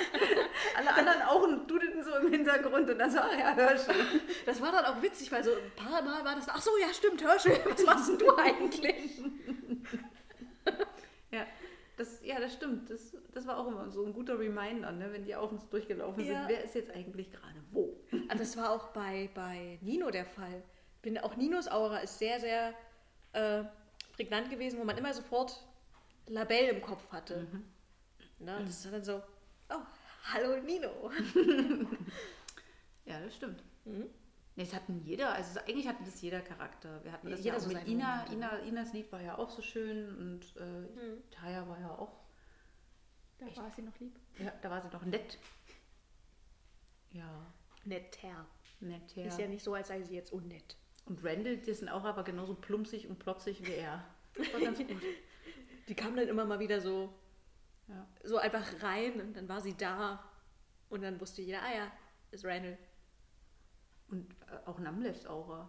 Alle anderen auch und dudelten so im Hintergrund und dann so, ach ja, Herschel. Das war dann auch witzig, weil so ein paar Mal war das, ach so, ja stimmt, Herschel, was machst denn du eigentlich? Ja, das, ja, das stimmt. Das, das war auch immer so ein guter Reminder, ne, wenn die Augen durchgelaufen Ja. sind. Wer ist jetzt eigentlich gerade wo? Ah, Das war auch bei, bei Nino der Fall. Bin, auch Ninos Aura ist sehr, sehr äh, prägnant gewesen, wo man immer sofort Labelle im Kopf hatte. Ne? Das war dann so, oh, hallo Nino. Ja, das stimmt. Mhm. Es hatten jeder, also eigentlich hatte das jeder Charakter. Wir hatten das Jeder ja so mit Ina. Ina. Inas Lied war ja auch so schön und äh, Mhm. Taya war ja auch, Da war sie noch lieb. ja, da war sie doch nett. Ja, Netter. nett, ja. Ist ja nicht so, als sei sie jetzt unnett. Und Randall, die sind auch aber genauso plumpsig und plotzig wie er. Das war ganz gut. Die kam dann immer mal wieder so, Ja. so einfach rein und dann war sie da. Und dann wusste jeder, ah ja, ist Randall. Und äh, auch Namlevs Aura.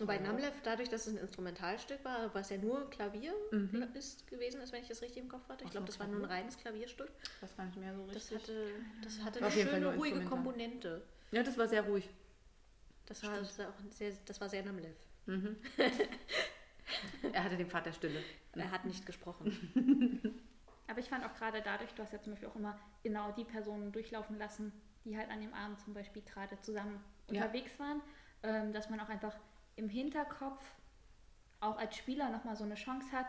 Und bei. Namlev, dadurch, dass es ein Instrumentalstück war, was ja nur Klavier Mhm. ist gewesen ist, wenn ich das richtig im Kopf hatte. Ich glaube, das war nur ein reines Klavierstück. Das war nicht mehr so Das richtig. hatte, das hatte eine schöne, ruhige. Komponente. Ja, das war sehr ruhig. Das war, das war, auch sehr, das war sehr Namlev. Mhm. er hatte den Pfad der Stille. Er hat nicht gesprochen. Aber ich fand auch gerade dadurch, du hast ja zum Beispiel auch immer genau die Personen durchlaufen lassen, die halt an dem Abend zum Beispiel gerade zusammen Ja. unterwegs waren, ähm, dass man auch einfach im Hinterkopf auch als Spieler nochmal so eine Chance hat,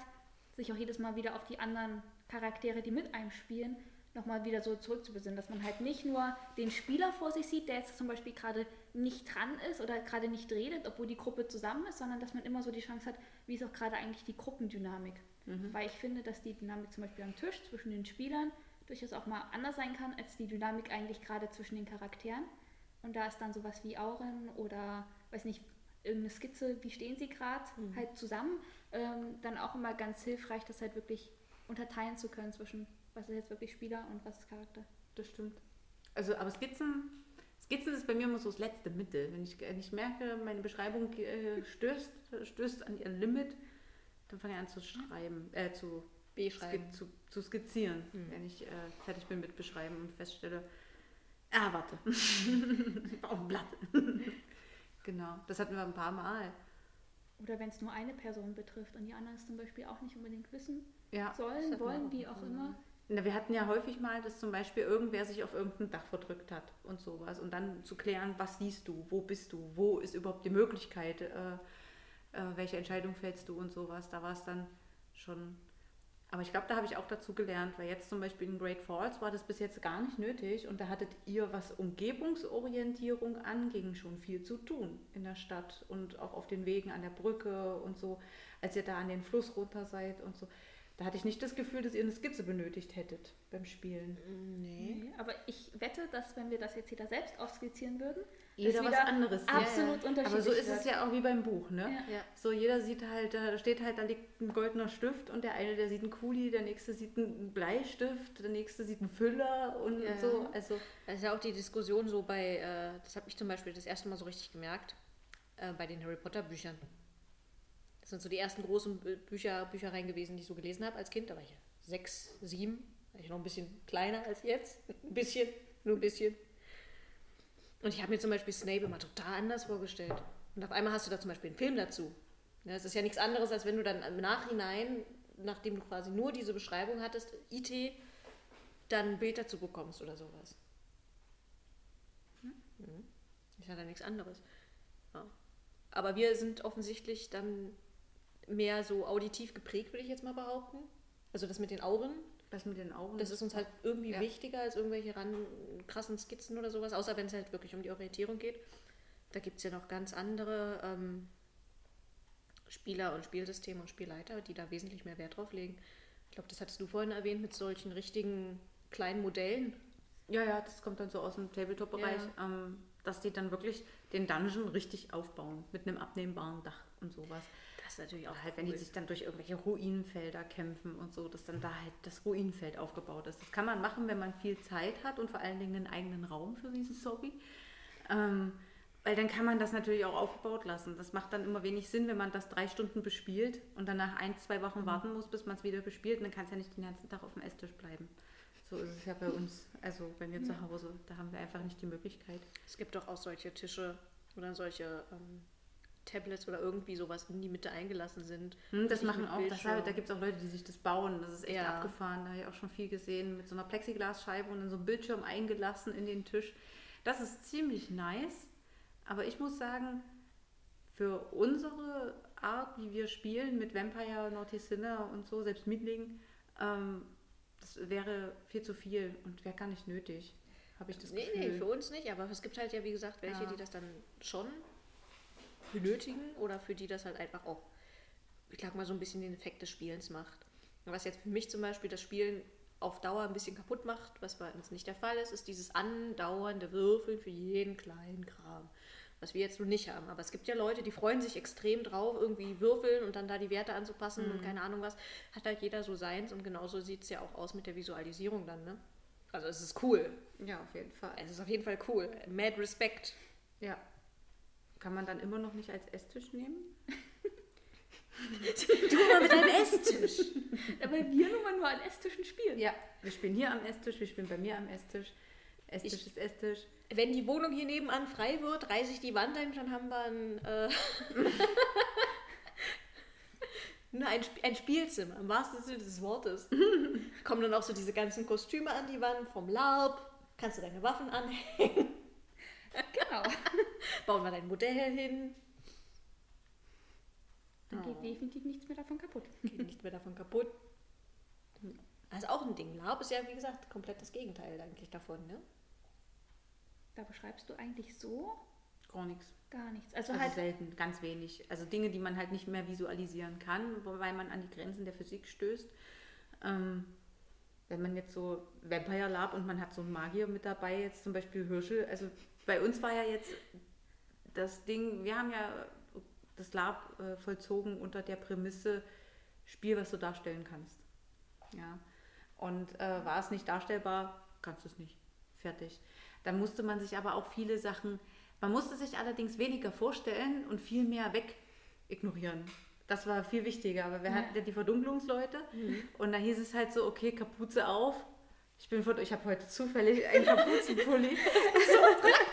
sich auch jedes Mal wieder auf die anderen Charaktere, die mit einem spielen, nochmal wieder so zurückzubesinnen, dass man halt nicht nur den Spieler vor sich sieht, der jetzt zum Beispiel gerade nicht dran ist oder gerade nicht redet, obwohl die Gruppe zusammen ist, sondern dass man immer so die Chance hat, wie ist auch gerade eigentlich die Gruppendynamik. Weil ich finde, dass die Dynamik zum Beispiel am Tisch zwischen den Spielern durchaus auch mal anders sein kann, als die Dynamik eigentlich gerade zwischen den Charakteren. Und da ist dann sowas wie Auren oder, weiß nicht, irgendeine Skizze, wie stehen sie gerade halt zusammen, ähm, dann auch immer ganz hilfreich, das halt wirklich unterteilen zu können zwischen, was ist jetzt wirklich Spieler und was ist Charakter. Das stimmt. Also, aber Skizzen, Skizzen ist bei mir immer so das letzte Mittel. Wenn ich, wenn ich merke, meine Beschreibung äh, stößt, stößt an ihr Limit, dann fange ich an zu schreiben, äh, zu, B-Schreiben. ski- zu, zu skizzieren, Mhm. wenn ich äh, fertig bin mit Beschreiben und feststelle, ah, warte, auf dem Blatt. Genau, das hatten wir ein paar Mal. Oder wenn es nur eine Person betrifft und die anderen es zum Beispiel auch nicht unbedingt wissen Ja. Sollen, wollen, auch wie auch immer. Na, wir hatten ja häufig mal, dass zum Beispiel irgendwer sich auf irgendein Dach verdrückt hat und sowas. Und dann zu klären, was siehst du, wo bist du, wo ist überhaupt die Möglichkeit, äh, äh, welche Entscheidung fällst du und sowas. Da war es dann schon. Aber ich glaube, da habe ich auch dazu gelernt, weil jetzt zum Beispiel in Great Falls war das bis jetzt gar nicht nötig und da hattet ihr, was Umgebungsorientierung anging, schon viel zu tun in der Stadt und auch auf den Wegen an der Brücke und so, als ihr da an den Fluss runter seid und so. Da hatte ich nicht das Gefühl, dass ihr eine Skizze benötigt hättet beim Spielen. Nee. Nee, aber ich wette, dass wenn wir das jetzt jeder selbst aufskizzieren würden, Jeder was anderes sieht. absolut unterschiedlich Aber so ist wird. es ja auch wie beim Buch, ne? Ja. Ja. So jeder sieht halt, da steht halt, da liegt ein goldener Stift und der eine, der sieht einen Kuli, der nächste sieht einen Bleistift, der nächste sieht einen Füller und Ja. so. Also Das ist ja auch die Diskussion so bei, äh, das habe ich zum Beispiel das erste Mal so richtig gemerkt, äh, bei den Harry Potter Büchern. Das sind so die ersten großen Bü- Bücher, Büchereien gewesen, die ich so gelesen habe als Kind. Da war ich sechs, sieben, war ich noch ein bisschen kleiner als jetzt. Ein bisschen, nur ein bisschen. Und ich habe mir zum Beispiel Snape immer total anders vorgestellt. Und auf einmal hast du da zum Beispiel einen Film dazu. Ja, es ist ja nichts anderes, als wenn du dann im Nachhinein, nachdem du quasi nur diese Beschreibung hattest, IT, dann ein Bild dazu bekommst oder sowas. Mhm. Ist ja dann nichts anderes. Ja. Aber wir sind offensichtlich dann mehr so auditiv geprägt, würde ich jetzt mal behaupten. Also das mit den Auren, Was mit den Augen? das ist uns halt irgendwie Ja. wichtiger als irgendwelche ran krassen Skizzen oder sowas, außer wenn es halt wirklich um die Orientierung geht. Da gibt es ja noch ganz andere ähm, Spieler und Spielsysteme und Spielleiter, die da wesentlich mehr Wert drauf legen. Ich glaube, das hattest du vorhin erwähnt mit solchen richtigen kleinen Modellen. Ja, ja, das kommt dann so aus dem Tabletop-Bereich, ähm, dass die dann wirklich den Dungeon richtig aufbauen mit einem abnehmbaren Dach und sowas. Ist natürlich auch halt, wenn die sich dann durch irgendwelche Ruinenfelder kämpfen und so, dass dann da halt das Ruinenfeld aufgebaut ist. Das kann man machen, wenn man viel Zeit hat und vor allen Dingen einen eigenen Raum für dieses Hobby. Ähm, weil dann kann man das natürlich auch aufgebaut lassen. Das macht dann immer wenig Sinn, wenn man das drei Stunden bespielt und dann nach ein, zwei Wochen warten muss, bis man es wieder bespielt. Und dann kann es ja nicht den ganzen Tag auf dem Esstisch bleiben. So ist es ja bei uns, also bei mir zu Hause. Da haben wir einfach nicht die Möglichkeit. Es gibt doch auch solche Tische oder solche ähm, Tablets oder irgendwie sowas in die Mitte eingelassen sind. Hm, das machen auch, das, da gibt es auch Leute, die sich das bauen. Das ist echt Ja. abgefahren. Da habe ich auch schon viel gesehen mit so einer Plexiglasscheibe und dann so einem Bildschirm eingelassen in den Tisch. Das ist ziemlich nice. Aber ich muss sagen, für unsere Art, wie wir spielen mit Vampire, Naughty Sinner und so, selbst Mietling, ähm, das wäre viel zu viel und wäre gar nicht nötig, habe ich das Nee, Gefühl. nee, für uns nicht, aber es gibt halt ja, wie gesagt, welche, Ja. die das dann schon benötigen oder für die das halt einfach auch, ich sag mal, so ein bisschen den Effekt des Spielens macht. Was jetzt für mich zum Beispiel das Spielen auf Dauer ein bisschen kaputt macht, was bei uns nicht der Fall ist, ist dieses andauernde Würfeln für jeden kleinen Kram. Was wir jetzt noch nicht haben. Aber es gibt ja Leute, die freuen sich extrem drauf, irgendwie würfeln und dann da die Werte anzupassen und keine Ahnung was. Hat halt jeder so seins und genauso sieht es ja auch aus mit der Visualisierung dann, ne? Also es ist cool. Ja, auf jeden Fall. Es ist auf jeden Fall cool. Mad Respect. Ja. Kann man dann immer noch nicht als Esstisch nehmen? Du mal mit deinem Esstisch. Aber wir nun mal nur an Esstischen spielen. Ja, wir spielen hier am Esstisch, wir spielen bei mir am Esstisch. Esstisch Ich- ist Esstisch. Wenn die Wohnung hier nebenan frei wird, reiße ich die Wand ein, dann haben wir ein, äh, ne, ein, ein Spielzimmer, im wahrsten Sinne des Wortes. Kommen dann auch so diese ganzen Kostüme an die Wand vom Larp. Kannst du deine Waffen anhängen, Genau. bauen wir dein Modell hin. Dann Oh. geht definitiv nichts mehr davon kaputt. Geht nicht mehr davon kaputt. Also auch ein Ding. Larp ist ja, wie gesagt, komplett das Gegenteil eigentlich davon, ne? Da beschreibst du eigentlich so Gar nichts. gar nichts. Also, Also halt, selten, ganz wenig. Also Dinge, die man halt nicht mehr visualisieren kann, weil man an die Grenzen der Physik stößt. Ähm, wenn man jetzt so Vampire Lab und man hat so einen Magier mit dabei, jetzt zum Beispiel Hirschel. Also bei uns war ja jetzt das Ding, wir haben ja das Lab äh, vollzogen unter der Prämisse, Spiel, was du darstellen kannst. Ja. Und äh, war es nicht darstellbar, kannst du es nicht. Fertig. Da musste man sich aber auch viele Sachen, man musste sich allerdings weniger vorstellen und viel mehr weg ignorieren. Das war viel wichtiger, aber wir Ja. hatten ja die Verdunklungsleute und da hieß es halt so, okay, Kapuze auf. Ich bin von, ich habe heute zufällig einen Kapuzenpulli.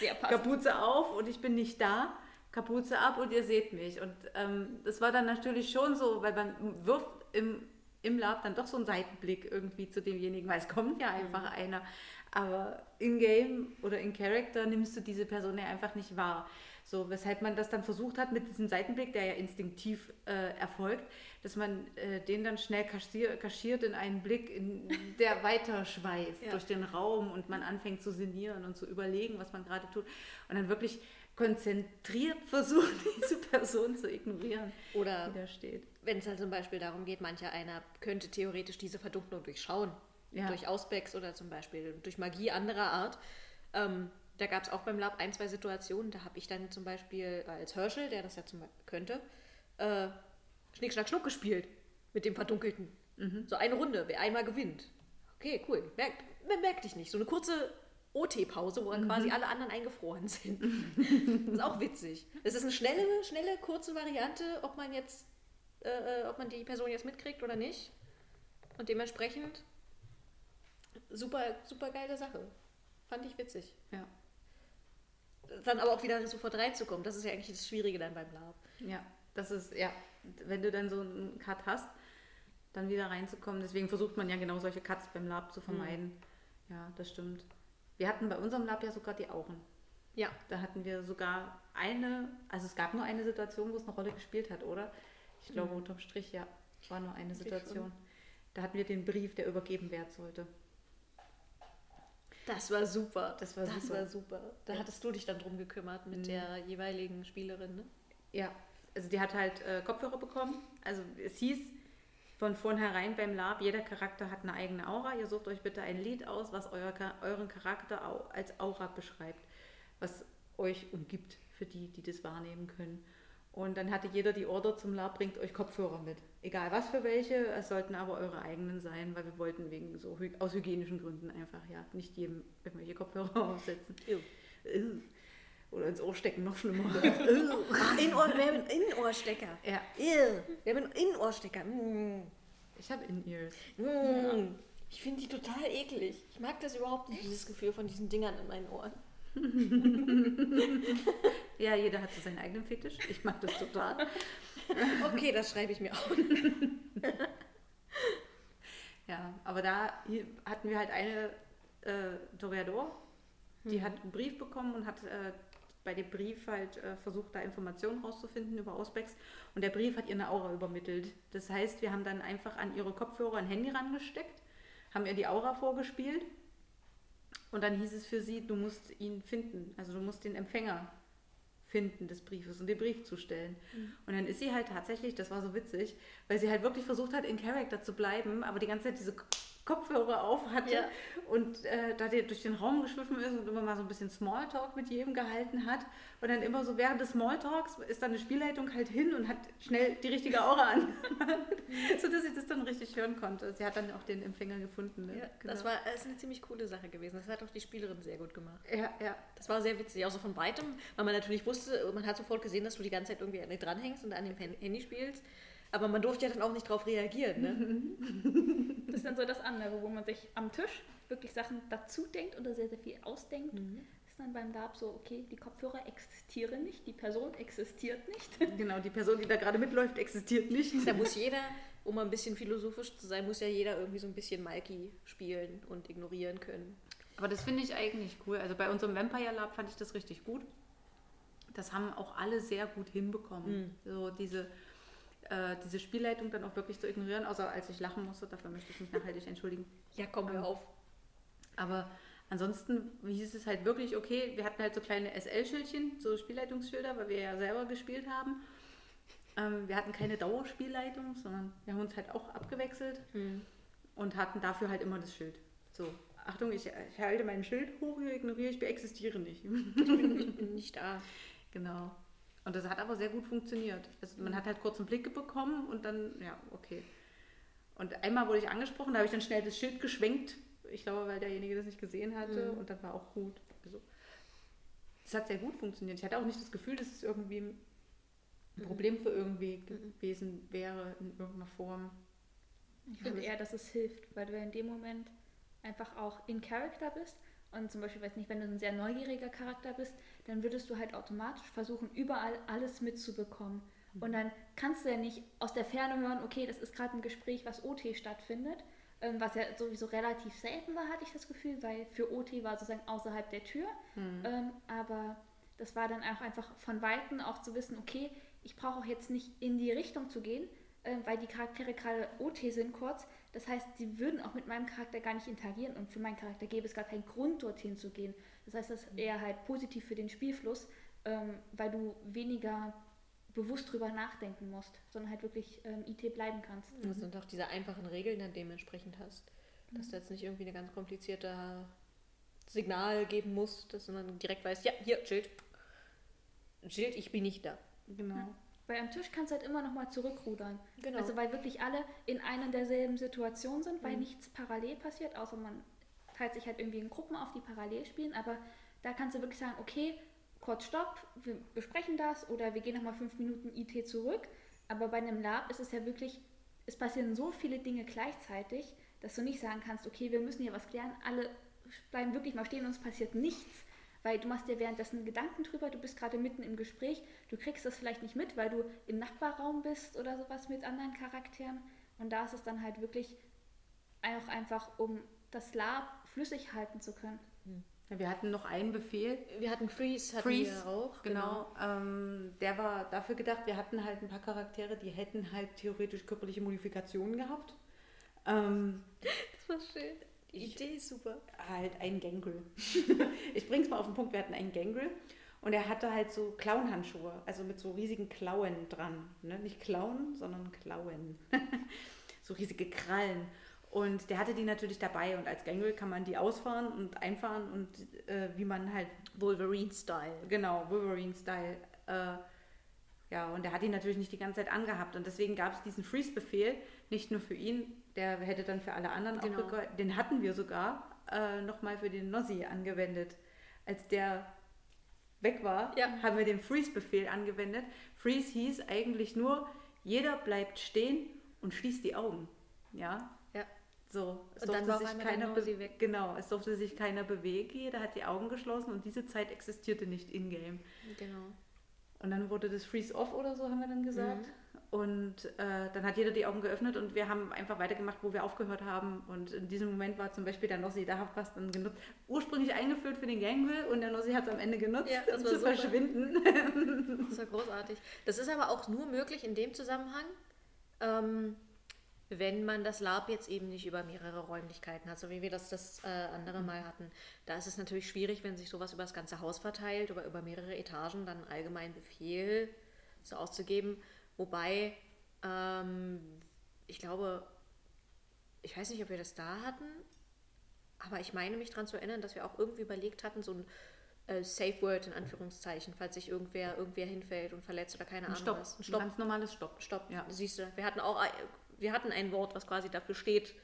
sehr passend. Kapuze auf und ich bin nicht da. Kapuze ab und ihr seht mich. Und ähm, das war dann natürlich schon so, weil man wirft im, im Lab dann doch so einen Seitenblick irgendwie zu demjenigen, weil es kommt ja einfach einer. Aber in-game oder in Character nimmst du diese Person ja einfach nicht wahr. So, weshalb man das dann versucht hat mit diesem Seitenblick, der ja instinktiv äh, erfolgt, dass man äh, den dann schnell kaschier, kaschiert in einen Blick, in, der weiter schweift Ja. durch den Raum und man anfängt zu sinnieren und zu überlegen, was man gerade tut. Und dann wirklich konzentriert versucht, diese Person zu ignorieren, Oder die da steht. wenn es halt zum Beispiel darum geht, mancher einer könnte theoretisch diese Verdunklung durchschauen. Ja. Durch Ausbecks oder zum Beispiel durch Magie anderer Art. Ähm, da gab es auch beim Lab ein, zwei Situationen, da habe ich dann zum Beispiel als Herschel, der das ja zum könnte, äh, Schnick, Schnack, Schnuck gespielt mit dem Verdunkelten. So eine Runde, wer einmal gewinnt. Okay, cool. Man merkt dich nicht. So eine kurze OT-Pause, wo dann quasi alle anderen eingefroren sind. das ist auch witzig. Es ist eine schnelle, schnelle, kurze Variante, ob man jetzt, äh, äh, ob man die Person jetzt mitkriegt oder nicht. Und dementsprechend super, super geile Sache. Fand ich witzig. Ja. Dann aber auch wieder sofort reinzukommen. Das ist ja eigentlich das Schwierige dann beim Lab. Ja, das ist, ja, wenn du dann so einen Cut hast, dann wieder reinzukommen. Deswegen versucht man ja genau solche Cuts beim Lab zu vermeiden. Ja, das stimmt. Wir hatten bei unserem Lab ja sogar die Augen. Ja, Da hatten wir sogar eine, also es gab nur eine Situation, wo es eine Rolle gespielt hat, oder? Ich glaube, unterm Strich, ja. war nur eine Situation. Da hatten wir den Brief, der übergeben werden sollte. Das war super. Das war das super. War super. Da hattest du dich dann drum gekümmert mit Mhm. der jeweiligen Spielerin, ne? Ja, also die hat halt äh, Kopfhörer bekommen. Also es hieß von vornherein beim Lab, jeder Charakter hat eine eigene Aura. Ihr sucht euch bitte ein Lied aus, was euer, euren Charakter als Aura beschreibt, was euch umgibt, für die, die das wahrnehmen können. Und dann hatte jeder die Order zum Lab, bringt euch Kopfhörer mit. Egal was für welche, es sollten aber eure eigenen sein, weil wir wollten wegen so aus hygienischen Gründen einfach ja nicht jedem irgendwelche Kopfhörer aufsetzen. Oder ins Ohr stecken, noch schlimmer. In-Ohr, wir haben Innenohrstecker. ja, Ew, wir haben Innenohrstecker. Mm. ich habe In-Ears. Mm. Ich finde die total eklig. Ich mag das überhaupt nicht, dieses Gefühl von diesen Dingern in meinen Ohren. Ja, jeder hat so seinen eigenen Fetisch. Ich mag das total. Okay, das schreibe ich mir auf. Ja, aber da hatten wir halt eine äh, Toreador, die hat einen Brief bekommen und hat äh, bei dem Brief halt äh, versucht, da Informationen rauszufinden über Auspex. Und der Brief hat ihr eine Aura übermittelt. Das heißt, wir haben dann einfach an ihre Kopfhörer ein Handy rangesteckt, haben ihr die Aura vorgespielt. Und dann hieß es für sie, du musst ihn finden. Also du musst den Empfänger finden des Briefes und den Brief zustellen. Und dann ist sie halt tatsächlich, das war so witzig, weil sie halt wirklich versucht hat, in Charakter zu bleiben, aber die ganze Zeit diese Kopfhörer auf hatte Ja. und äh, da die durch den Raum geschwiffen ist und immer mal so ein bisschen Smalltalk mit jedem gehalten hat. Und dann immer so während des Smalltalks ist dann eine Spielleitung halt hin und hat schnell die richtige Aura an, sodass sie das dann richtig hören konnte. Sie hat dann auch den Empfänger gefunden. Ne? Ja, Das war das ist eine ziemlich coole Sache gewesen. Das hat auch die Spielerin sehr gut gemacht. ja, ja. Das war sehr witzig, auch so von weitem, weil man natürlich wusste, man hat sofort gesehen, dass du die ganze Zeit irgendwie an dranhängst und an dem Handy spielst. Aber man durfte ja dann auch nicht drauf reagieren. Ne? Das ist dann so das andere, wo man sich am Tisch wirklich Sachen dazu denkt oder sehr, sehr viel ausdenkt. Ist dann beim Lab so, okay, die Kopfhörer existieren nicht, die Person existiert nicht. Genau, die Person, die da gerade mitläuft, existiert nicht. Da muss jeder, um mal ein bisschen philosophisch zu sein, muss ja jeder irgendwie so ein bisschen Mikey spielen und ignorieren können. Aber das finde ich eigentlich cool. Also bei unserem Vampire Lab fand ich das richtig gut. Das haben auch alle sehr gut hinbekommen. So diese, äh, diese Spielleitung dann auch wirklich zu ignorieren, außer als ich lachen musste, dafür möchte ich mich nachhaltig entschuldigen. Ja, komm, hör auf. Aber ansonsten hieß es halt wirklich, okay, wir hatten halt so kleine SL-Schildchen, so Spielleitungsschilder, weil wir ja selber gespielt haben. Ähm, wir hatten keine Dauerspielleitung, sondern wir haben uns halt auch abgewechselt und hatten dafür halt immer das Schild. So, Achtung, ich, ich halte mein Schild hoch, hier ignoriere ich, ich existiere nicht. Ich bin nicht da. genau. Und das hat aber sehr gut funktioniert. Also man hat halt kurz einen Blick bekommen und dann, ja, okay. Und einmal wurde ich angesprochen, da habe ich dann schnell das Schild geschwenkt. Ich glaube, weil derjenige das nicht gesehen hatte und dann war auch gut. Also, das hat sehr gut funktioniert. Ich hatte auch nicht das Gefühl, dass es irgendwie ein Problem für irgendwie gewesen wäre in irgendeiner Form. Ich finde eher, dass es hilft, weil du ja in dem Moment einfach auch in Character bist. Und zum Beispiel, weiß nicht, wenn du ein sehr neugieriger Charakter bist, dann würdest du halt automatisch versuchen, überall alles mitzubekommen. Und dann kannst du ja nicht aus der Ferne hören, okay, das ist gerade ein Gespräch, was OT stattfindet, ähm, was ja sowieso relativ selten war, hatte ich das Gefühl, weil für OT war sozusagen außerhalb der Tür. Ähm, aber das war dann auch einfach von Weitem auch zu wissen, okay, ich brauche auch jetzt nicht in die Richtung zu gehen, äh, weil die Charaktere gerade OT sind kurz. Das heißt, sie würden auch mit meinem Charakter gar nicht interagieren und für meinen Charakter gäbe es gar keinen Grund, dorthin zu gehen. Das heißt, das ist eher halt positiv für den Spielfluss, ähm, weil du weniger bewusst drüber nachdenken musst, sondern halt wirklich ähm, IT bleiben kannst. Das sind auch diese einfachen Regeln dann dementsprechend hast. Dass du jetzt nicht irgendwie eine ganz komplizierte Signal geben musst, dass man direkt weiß, ja, hier, Schild. Schild, ich bin nicht da. Genau. Weil am Tisch kannst du halt immer noch mal zurückrudern. Genau. Also weil wirklich alle in einer derselben Situation sind, weil nichts parallel passiert, außer man teilt sich halt irgendwie in Gruppen auf, die parallel spielen. Aber da kannst du wirklich sagen, okay, kurz Stopp, wir besprechen das oder wir gehen nochmal fünf Minuten IT zurück. Aber bei einem Lab ist es ja wirklich, es passieren so viele Dinge gleichzeitig, dass du nicht sagen kannst, okay, wir müssen hier was klären, alle bleiben wirklich mal stehen und es passiert nichts. Weil du machst dir währenddessen Gedanken drüber, du bist gerade mitten im Gespräch, du kriegst das vielleicht nicht mit, weil du im Nachbarraum bist oder sowas mit anderen Charakteren. Und da ist es dann halt wirklich auch einfach, um das Lab flüssig halten zu können. Ja, wir hatten noch einen Befehl. Wir hatten Freeze, hatten Freeze, wir auch. Genau. Ähm, der war dafür gedacht, wir hatten halt ein paar Charaktere, die hätten halt theoretisch körperliche Modifikationen gehabt. Ähm, Das war schön. Die Idee ist super. halt ein Gangrel. ich bring's mal auf den Punkt, wir hatten einen Gangrel und er hatte halt so Klauenhandschuhe, also mit so riesigen Klauen dran. Ne? Nicht Klauen, sondern Klauen. so riesige Krallen. Und der hatte die natürlich dabei und als Gangrel kann man die ausfahren und einfahren und äh, wie man halt, Wolverine-Style. genau, Wolverine-Style. Äh, ja, und er hat ihn natürlich nicht die ganze Zeit angehabt und deswegen gab es diesen Freeze-Befehl, nicht nur für ihn, der hätte dann für alle anderen Genau. auch gegolten. Den hatten wir sogar äh, nochmal für den Nossi angewendet. Als der weg war, Ja. haben wir den Freeze-Befehl angewendet. Freeze hieß eigentlich nur, jeder bleibt stehen und schließt die Augen. Ja, Ja. so. Es Und dann durfte sich keiner weg. Genau, es durfte sich keiner bewegen, jeder hat die Augen geschlossen und diese Zeit existierte nicht in-game. Genau. Und dann wurde das Freeze off oder so, haben wir dann gesagt. Mhm. Und äh, dann hat jeder die Augen geöffnet und wir haben einfach weitergemacht, wo wir aufgehört haben. Und in diesem Moment war zum Beispiel der Nossi, da hat was dann genutzt. Ursprünglich eingeführt für den Gangrel und der Nossi hat es am Ende genutzt, Ja, das um zu super. verschwinden. Das war großartig. Das ist aber auch nur möglich in dem Zusammenhang, ähm, wenn man das Lab jetzt eben nicht über mehrere Räumlichkeiten hat, so wie wir das das äh, andere Mal hatten. Da ist es natürlich schwierig, wenn sich sowas über das ganze Haus verteilt oder über mehrere Etagen, dann einen allgemeinen Befehl so auszugeben. Wobei, ähm, ich glaube, ich weiß nicht, ob wir das da hatten, aber ich meine mich daran zu erinnern, dass wir auch irgendwie überlegt hatten, so ein äh, Safe Word in Anführungszeichen, falls sich irgendwer, irgendwer hinfällt und verletzt oder keine Ein Ahnung Stopp, was. ein ganz normales Stopp. Stopp. Ja. Siehst du, wir hatten auch ein- wir hatten ein Wort, was quasi dafür steht,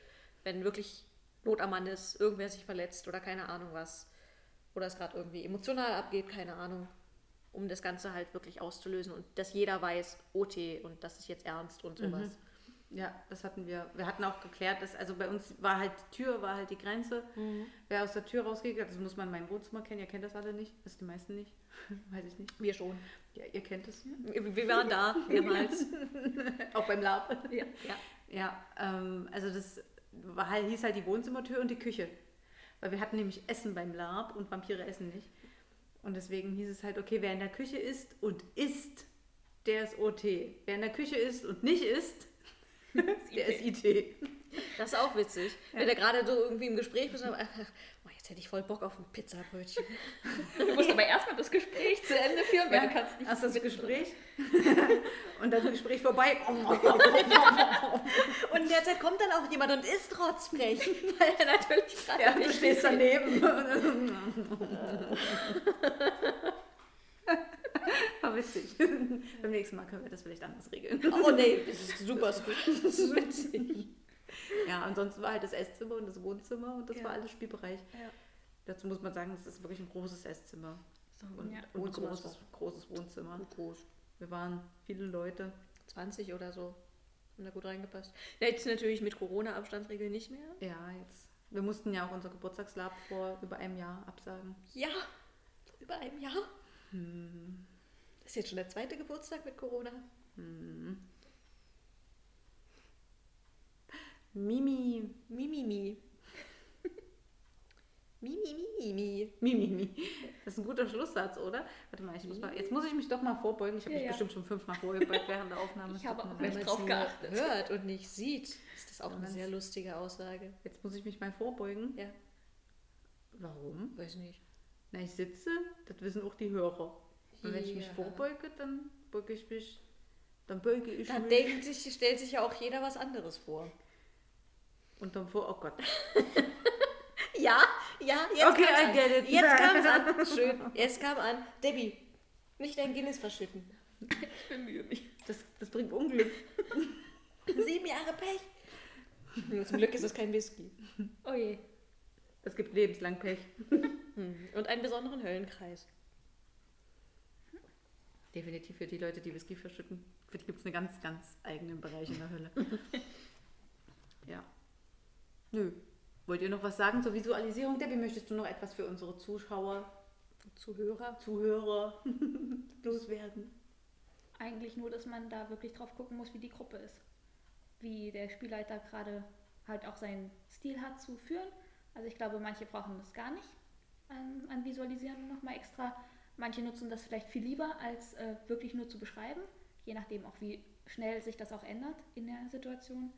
wenn wirklich Not am Mann ist, irgendwer sich verletzt oder keine Ahnung was. Oder es gerade irgendwie emotional abgeht, keine Ahnung. Um das Ganze halt wirklich auszulösen und dass jeder weiß, OT und das ist jetzt ernst und sowas. Ja, das hatten wir. Wir hatten auch geklärt, dass also bei uns war halt die Tür, war halt die Grenze. Wer aus der Tür rausgeht, das muss man in meinem Wohnzimmer kennen. Ihr kennt das alle nicht, das die meisten nicht. Weiß ich nicht. Wir schon. Ja, ihr kennt es. Wir wir waren da mehrmals. Auch beim Lab. ja. Ja, ähm, also das war halt, hieß halt die Wohnzimmertür und die Küche. Weil wir hatten nämlich Essen beim Lab und Vampire essen nicht. Und deswegen hieß es halt, okay, wer in der Küche ist und isst, der ist OT. Wer in der Küche ist und nicht isst, der ist IT. Das ist auch witzig. Wenn du gerade so irgendwie im Gespräch bist, aber, oh, jetzt hätte ich voll Bock auf ein Pizzabrötchen. Du musst aber erstmal das Gespräch zu Ende führen, weil Ja, du kannst nicht. hast das Gespräch und dann das Gespräch vorbei. Und in der Zeit kommt dann auch jemand und ist rotzfrech, weil er natürlich gerade Ja, du stehst daneben. War witzig. Beim nächsten Mal können wir das vielleicht anders regeln. Oh nee, das ist super gut. Das ist witzig. Ansonsten war halt das Esszimmer und das Wohnzimmer und das Ja. war alles Spielbereich. Ja. Dazu muss man sagen, es ist wirklich ein großes Esszimmer und, Ja. und ein großes, großes Wohnzimmer. Groß. Wir waren viele Leute. 20 oder so. Haben da gut reingepasst. Jetzt natürlich mit Corona-Abstandsregeln nicht mehr. Ja, jetzt. Wir mussten ja auch unser Geburtstagslab vor über einem Jahr absagen. Ja, über einem Jahr. Das ist jetzt schon der zweite Geburtstag mit Corona. Mimi. Mimimi. Mimi, Mimi. Mimimi. Das ist ein guter Schlusssatz, oder? Warte mal, ich muss mal, jetzt muss ich mich doch mal vorbeugen. Ich habe Ja, mich ja. bestimmt schon fünfmal vorgebeugt während der Aufnahme. Ich habe auch nicht Wenn drauf geachtet. hört und nicht sieht, ist das auch Ja, eine sehr lustige Aussage. Jetzt muss ich mich mal vorbeugen. Ja, Warum? weiß nicht. Na, ich sitze, das wissen auch die Hörer. Und wenn ich mich vorbeuge, dann beuge ich mich, dann beuge ich Dann mich. denkt sich, stellt sich ja auch jeder was anderes vor. Und dann vor, oh Gott. Ja, ja, jetzt Okay, kam's I an. get it. Jetzt kam es an. Schön. Jetzt kam an. Debbie, nicht dein Guinness verschütten. Ich bemühe mich. Das, das bringt Unglück. Sieben Jahre Pech. Zum Glück ist es kein Whisky. Oh je. Das gibt lebenslang Pech. Hm. Und einen besonderen Höllenkreis. Definitiv für die Leute, die Whisky verschütten. Für die gibt es einen ganz, ganz eigenen Bereich in der Hölle. ja. Nö. Wollt ihr noch was sagen zur Visualisierung? Debbie, möchtest du noch etwas für unsere Zuschauer, Zuhörer. Zuhörer loswerden? Eigentlich nur, dass man da wirklich drauf gucken muss, wie die Gruppe ist. Wie der Spielleiter gerade halt auch seinen Stil hat zu führen. Also ich glaube, manche brauchen das gar nicht. an, an Visualisieren nochmal extra. Manche nutzen das vielleicht viel lieber, als äh, wirklich nur zu beschreiben, je nachdem auch, wie schnell sich das auch ändert in der Situation.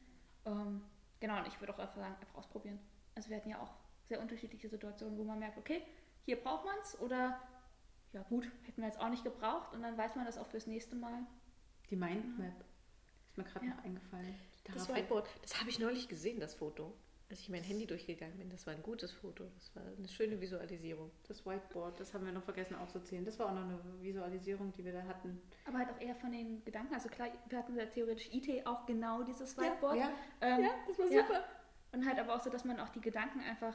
Ähm, genau, und ich würde auch einfach sagen, einfach ausprobieren. Also wir hatten ja auch sehr unterschiedliche Situationen, wo man merkt, okay, hier braucht man es oder ja gut, hätten wir jetzt auch nicht gebraucht und dann weiß man das auch fürs nächste Mal. Die Mindmap. Ist mir gerade Ja. noch eingefallen. Das. Whiteboard, das habe ich neulich gesehen, das Foto. Als ich mein Handy durchgegangen bin. Das war ein gutes Foto. Das war eine schöne Visualisierung. Das Whiteboard, das haben wir noch vergessen aufzuzählen. Das war auch noch eine Visualisierung, die wir da hatten. Aber halt auch eher von den Gedanken. Also klar, wir hatten ja theoretisch IT auch genau dieses Whiteboard. Ja, Ähm, das war Ja. Und halt aber auch so, dass man auch die Gedanken einfach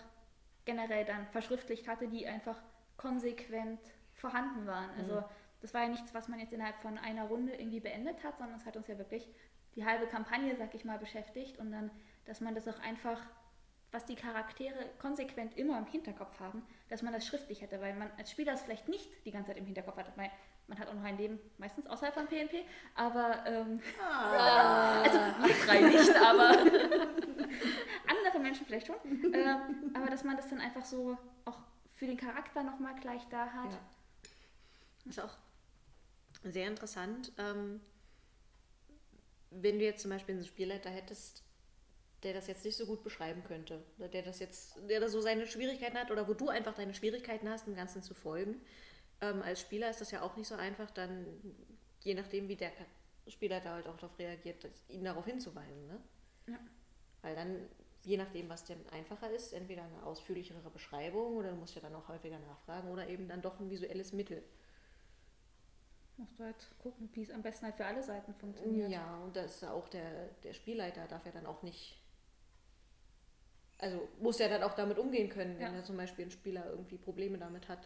generell dann verschriftlicht hatte, die einfach konsequent vorhanden waren. Also das war ja nichts, was man jetzt innerhalb von einer Runde irgendwie beendet hat, sondern es hat uns ja wirklich die halbe Kampagne, sag ich mal, beschäftigt und dann, dass man das auch einfach, was die Charaktere konsequent immer im Hinterkopf haben, dass man das schriftlich hätte, weil man als Spieler es vielleicht nicht die ganze Zeit im Hinterkopf hat, weil man hat auch noch ein Leben, meistens außerhalb von PNP, aber ähm, also wir drei nicht, aber andere Menschen vielleicht schon. ähm, aber dass man das dann einfach so auch für den Charakter nochmal gleich da hat. Ja. Ist auch sehr interessant. Ähm, wenn du jetzt zum Beispiel einen Spielleiter hättest, der das jetzt nicht so gut beschreiben könnte, oder der das jetzt, der da so seine Schwierigkeiten hat, oder wo du einfach deine Schwierigkeiten hast, dem Ganzen zu folgen. Ähm, als Spieler ist das ja auch nicht so einfach, dann je nachdem, wie der Spielleiter halt auch darauf reagiert, ihn darauf hinzuweisen. Ne? Ja. Weil dann, je nachdem, was dem einfacher ist, entweder eine ausführlichere Beschreibung oder du musst ja dann auch häufiger nachfragen oder eben dann doch ein visuelles Mittel. Musst du halt gucken, wie es am besten halt für alle Seiten funktioniert. Ja, und das ist auch der, der Spielleiter darf ja dann auch nicht. Also muss ja dann auch damit umgehen können, wenn Ja. er zum Beispiel ein Spieler irgendwie Probleme damit hat.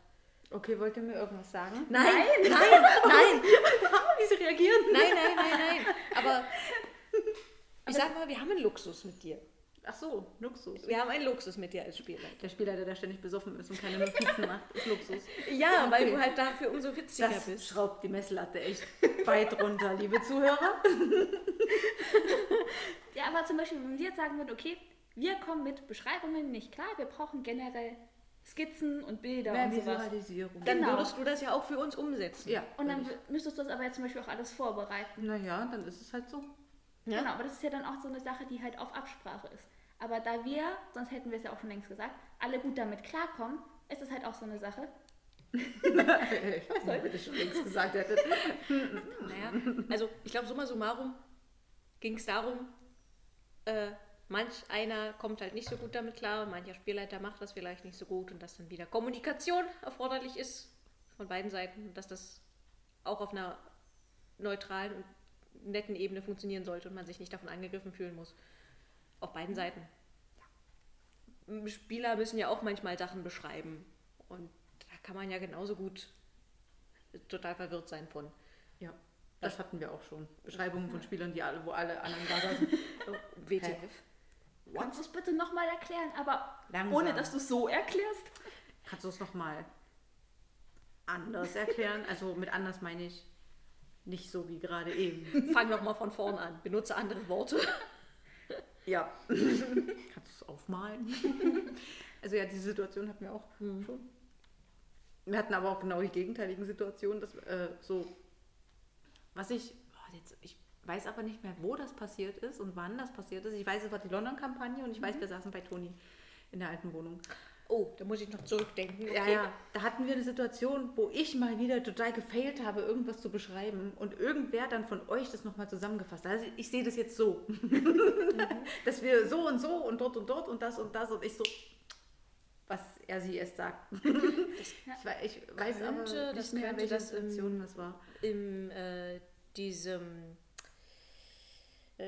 Okay, wollt ihr mir irgendwas sagen? Nein, nein, nein, Wie sie reagieren? nein, nein, nein, nein. Aber ich sag mal, wir haben einen Luxus mit dir. Ach so, Luxus. Wir haben einen Luxus mit dir als Spielleiter. Der Spielleiter, der ständig besoffen ist und keine Notizen macht, ist Luxus. Ja, weil Okay. du halt dafür umso witziger Das bist. schraubt die Messlatte echt weit runter, liebe Zuhörer. Ja, aber zum Beispiel, wenn wir jetzt sagen würden, okay, wir kommen mit Beschreibungen nicht klar, wir brauchen generell Skizzen und Bilder Mehr und sowas. Visualisierung. Dann Genau. würdest du das ja auch für uns umsetzen. ja. Und dann müsstest du das aber jetzt zum Beispiel auch alles vorbereiten. Naja, dann ist es halt so. Ja? Genau, aber das ist ja dann auch so eine Sache, die halt auf Absprache ist. Aber da wir, sonst hätten wir es ja auch schon längst gesagt, alle gut damit klarkommen, ist es halt auch so eine Sache. Ich weiß nicht, ob ihr das schon längst gesagt hättet. Naja, also ich glaube, summa summarum ging es darum, äh, manch einer kommt halt nicht so gut damit klar, mancher Spielleiter macht das vielleicht nicht so gut und dass dann wieder Kommunikation erforderlich ist von beiden Seiten, dass das auch auf einer neutralen und netten Ebene funktionieren sollte und man sich nicht davon angegriffen fühlen muss. Auf beiden Seiten. Spieler müssen ja auch manchmal Sachen beschreiben und da kann man ja genauso gut total verwirrt sein von. Ja, das hatten wir auch schon. Beschreibungen von Spielern, die alle, wo alle anderen da saßen. WTF. Kannst du es bitte nochmal erklären, aber Langsam. ohne dass du es so erklärst? Kannst du es nochmal anders erklären? Also mit anders meine ich nicht so wie gerade eben. Fang noch mal von vorn an. Benutze andere Worte. Ja. Kannst du es aufmalen? Also ja, diese Situation hatten wir auch schon. Wir hatten aber auch genau die gegenteiligen Situationen. Dass, äh, so, was ich, oh, jetzt, ich weiß aber nicht mehr, wo das passiert ist und wann das passiert ist. Ich weiß, es war die London-Kampagne und ich weiß, wir saßen bei Toni in der alten Wohnung. Oh, da muss ich noch zurückdenken. Ja, ja, da hatten wir eine Situation, wo ich mal wieder total gefailt habe, irgendwas zu beschreiben und irgendwer dann von euch das nochmal zusammengefasst hat. Also ich sehe das jetzt so, dass wir so und so und dort und dort und das und das und ich so, was er sie erst sagt. ich, ich weiß aber könnte- nicht das mehr, könnte welche das im- das war. In äh, diesem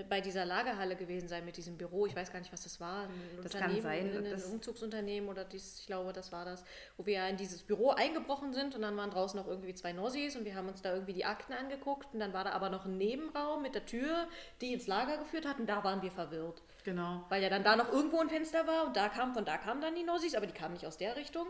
bei dieser Lagerhalle gewesen sein mit diesem Büro. Ich weiß gar nicht, was das war. Ein Das kann sein, Ein, das- Umzugsunternehmen oder dies, ich glaube, das war das, wo wir ja in dieses Büro eingebrochen sind und dann waren draußen noch irgendwie zwei Nossis und wir haben uns da irgendwie die Akten angeguckt und dann war da aber noch ein Nebenraum mit der Tür, die ins Lager geführt hat und da waren wir verwirrt. Genau. Weil ja dann da noch irgendwo ein Fenster war und da kam, von da kamen dann die Nossis, aber die kamen nicht aus der Richtung.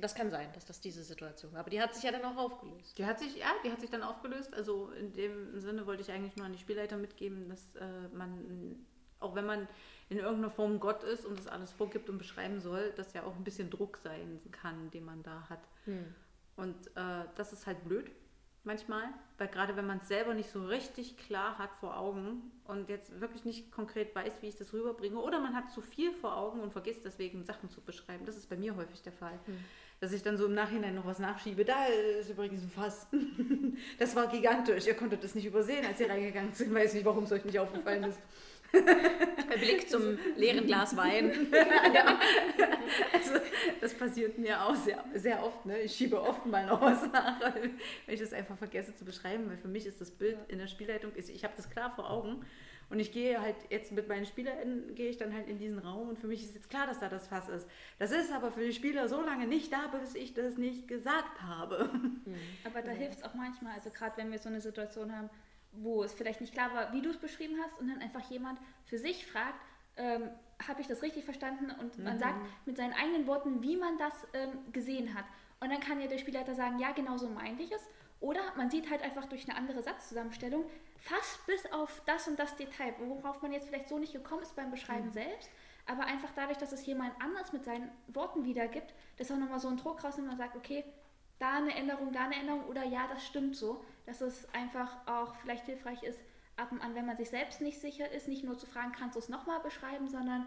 Das kann sein, dass das diese Situation war. Aber die hat sich ja dann auch aufgelöst. Die hat sich, ja, die hat sich dann aufgelöst. Also in dem Sinne wollte ich eigentlich nur an die Spielleiter mitgeben, dass äh, man, auch wenn man in irgendeiner Form Gott ist und das alles vorgibt und beschreiben soll, das ja auch ein bisschen Druck sein kann, den man da hat. Hm. Und äh, das ist halt blöd manchmal, weil gerade wenn man es selber nicht so richtig klar hat vor Augen und jetzt wirklich nicht konkret weiß, wie ich das rüberbringe, oder man hat zu viel vor Augen und vergisst deswegen Sachen zu beschreiben. Das ist bei mir häufig der Fall. Hm. Dass ich dann so im Nachhinein noch was nachschiebe. Da ist übrigens ein Fass. Das war gigantisch. Ihr konntet das nicht übersehen, als ihr reingegangen sind. Ich weiß nicht, warum es euch nicht aufgefallen ist. Der Blick zum leeren Glas Wein. also, das passiert mir auch sehr, sehr oft. Ne? Ich schiebe oft mal noch was nach, wenn ich das einfach vergesse zu beschreiben, weil für mich ist das Bild in der Spielleitung, ich habe das klar vor Augen und ich gehe halt jetzt mit meinen SpielerInnen, gehe ich dann halt in diesen Raum und für mich ist jetzt klar, dass da das Fass ist. Das ist aber für die Spieler so lange nicht da, bis ich das nicht gesagt habe. Mhm. Aber da hilft es auch manchmal, also gerade wenn wir so eine Situation haben, wo es vielleicht nicht klar war, wie du es beschrieben hast, und dann einfach jemand für sich fragt, ähm, habe ich das richtig verstanden? Und man mhm. sagt mit seinen eigenen Worten, wie man das ähm, gesehen hat. Und dann kann ja der Spielleiter sagen, ja, genau so meinte ich es. Oder man sieht halt einfach durch eine andere Satzzusammenstellung, fast bis auf das und das Detail, worauf man jetzt vielleicht so nicht gekommen ist beim Beschreiben mhm. selbst, aber einfach dadurch, dass es jemand anders mit seinen Worten wiedergibt, dass auch nochmal so ein Druck rausnimmt und man sagt, okay, da eine Änderung, da eine Änderung oder ja, das stimmt so, dass es einfach auch vielleicht hilfreich ist, ab und an, wenn man sich selbst nicht sicher ist, nicht nur zu fragen, kannst du es nochmal beschreiben, sondern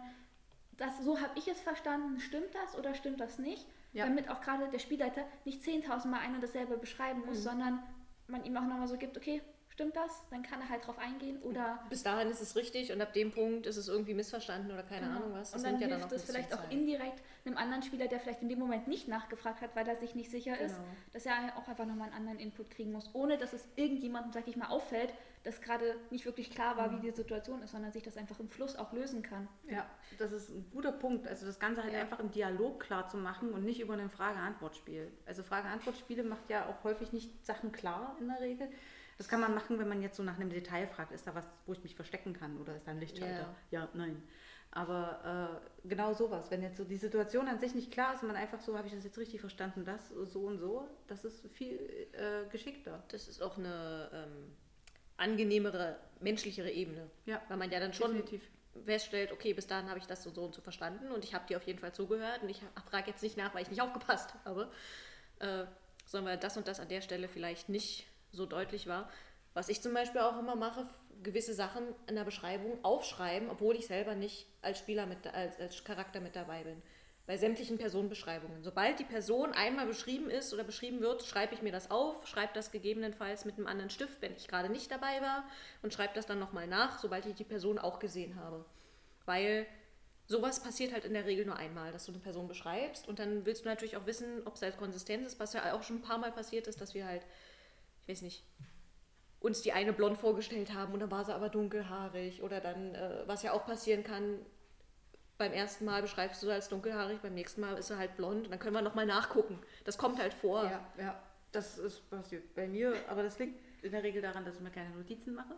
das, so habe ich es verstanden, stimmt das oder stimmt das nicht? Ja. Damit auch gerade der Spielleiter nicht 10.000 Mal ein und dasselbe beschreiben muss, mhm. sondern man ihm auch nochmal so gibt, okay, stimmt das? Dann kann er halt drauf eingehen oder... Bis dahin ist es richtig und ab dem Punkt ist es irgendwie missverstanden oder keine genau. Ahnung was. Das und dann ja hilft dann es vielleicht auch indirekt einem anderen Spieler, der vielleicht in dem Moment nicht nachgefragt hat, weil er sich nicht sicher genau. ist, dass er auch einfach nochmal einen anderen Input kriegen muss, ohne dass es irgendjemandem, sag ich mal, auffällt, dass gerade nicht wirklich klar war, wie mhm. die Situation ist, sondern sich das einfach im Fluss auch lösen kann. Ja, das ist ein guter Punkt. Also das Ganze halt ja. einfach im Dialog klar zu machen und nicht über ein Frage-Antwort-Spiel. Also Frage-Antwort-Spiele macht ja auch häufig nicht Sachen klar in der Regel. Das kann man machen, wenn man jetzt so nach einem Detail fragt, ist da was, wo ich mich verstecken kann oder ist da ein Lichtschalter? Yeah. Ja, nein. Aber äh, genau sowas, wenn jetzt so die Situation an sich nicht klar ist und man einfach so, habe ich das jetzt richtig verstanden, das so und so, das ist viel äh, geschickter. Das ist auch eine ähm, angenehmere, menschlichere Ebene. Ja. Weil man ja dann schon definitiv. feststellt, okay, bis dahin habe ich das so und so verstanden und ich habe dir auf jeden Fall zugehört und ich frage jetzt nicht nach, weil ich nicht aufgepasst habe, äh, sondern weil das und das an der Stelle vielleicht nicht so deutlich war. Was ich zum Beispiel auch immer mache, gewisse Sachen in der Beschreibung aufschreiben, obwohl ich selber nicht als Spieler mit, als, als Charakter mit dabei bin. Bei sämtlichen Personenbeschreibungen. Sobald die Person einmal beschrieben ist oder beschrieben wird, schreibe ich mir das auf, schreibe das gegebenenfalls mit einem anderen Stift, wenn ich gerade nicht dabei war, und schreibe das dann nochmal nach, sobald ich die Person auch gesehen habe. Weil sowas passiert halt in der Regel nur einmal, dass du eine Person beschreibst und dann willst du natürlich auch wissen, ob es halt konsistent ist, was ja auch schon ein paar Mal passiert ist, dass wir halt ich weiß nicht, uns die eine blond vorgestellt haben und dann war sie aber dunkelhaarig. Oder dann, äh, was ja auch passieren kann, beim ersten Mal beschreibst du sie als dunkelhaarig, beim nächsten Mal ist sie halt blond. Und dann können wir nochmal nachgucken. Das kommt halt vor. Ja, ja, das ist passiert bei mir. Aber das liegt in der Regel daran, dass ich mir keine Notizen mache.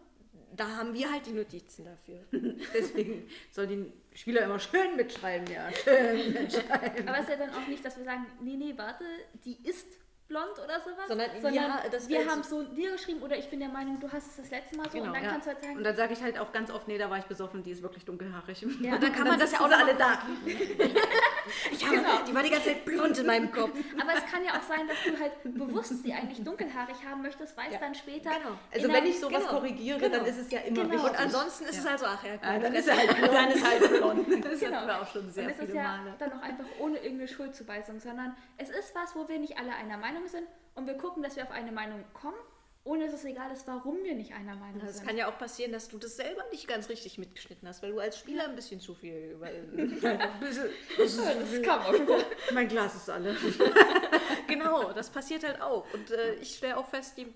Da haben wir halt die Notizen dafür. Deswegen sollen die Spieler immer schön mitschreiben, ja. Schön mitschreiben. Aber es ist ja dann auch nicht, dass wir sagen, nee, nee, warte, die ist blond oder sowas. Sondern, sondern ja, wir haben so dir geschrieben oder ich bin der Meinung, du hast es das letzte Mal so genau, und dann ja. kannst du halt sagen. Und dann sage ich halt auch ganz oft, nee, da war ich besoffen, die ist wirklich dunkelhaarig. Ja. Und dann kann man das ja auch alle da. ich habe, genau. Die war die ganze Zeit blond in meinem Kopf. Aber es kann ja auch sein, dass du halt bewusst sie eigentlich dunkelhaarig haben möchtest, weil es ja. dann später. Genau. Also wenn ich sowas genau. korrigiere, genau. dann ist es ja immer genau. wichtig. Und ansonsten ist es halt so, ach ja, ah, dann, ist er halt blond. dann ist halt blond. Das genau. hatten wir auch schon sehr und es viele ist ja Male. dann auch einfach ohne irgendeine Schuldzuweisung, sondern es ist was, wo wir nicht alle einer Meinung sind und wir gucken, dass wir auf eine Meinung kommen, ohne dass es egal ist, warum wir nicht einer Meinung sind. Es kann ja auch passieren, dass du das selber nicht ganz richtig mitgeschnitten hast, weil du als Spieler ein bisschen zu viel über. das kam auch schon. Mein Glas ist alle. genau, das passiert halt auch. Und äh, ich stelle auch fest, je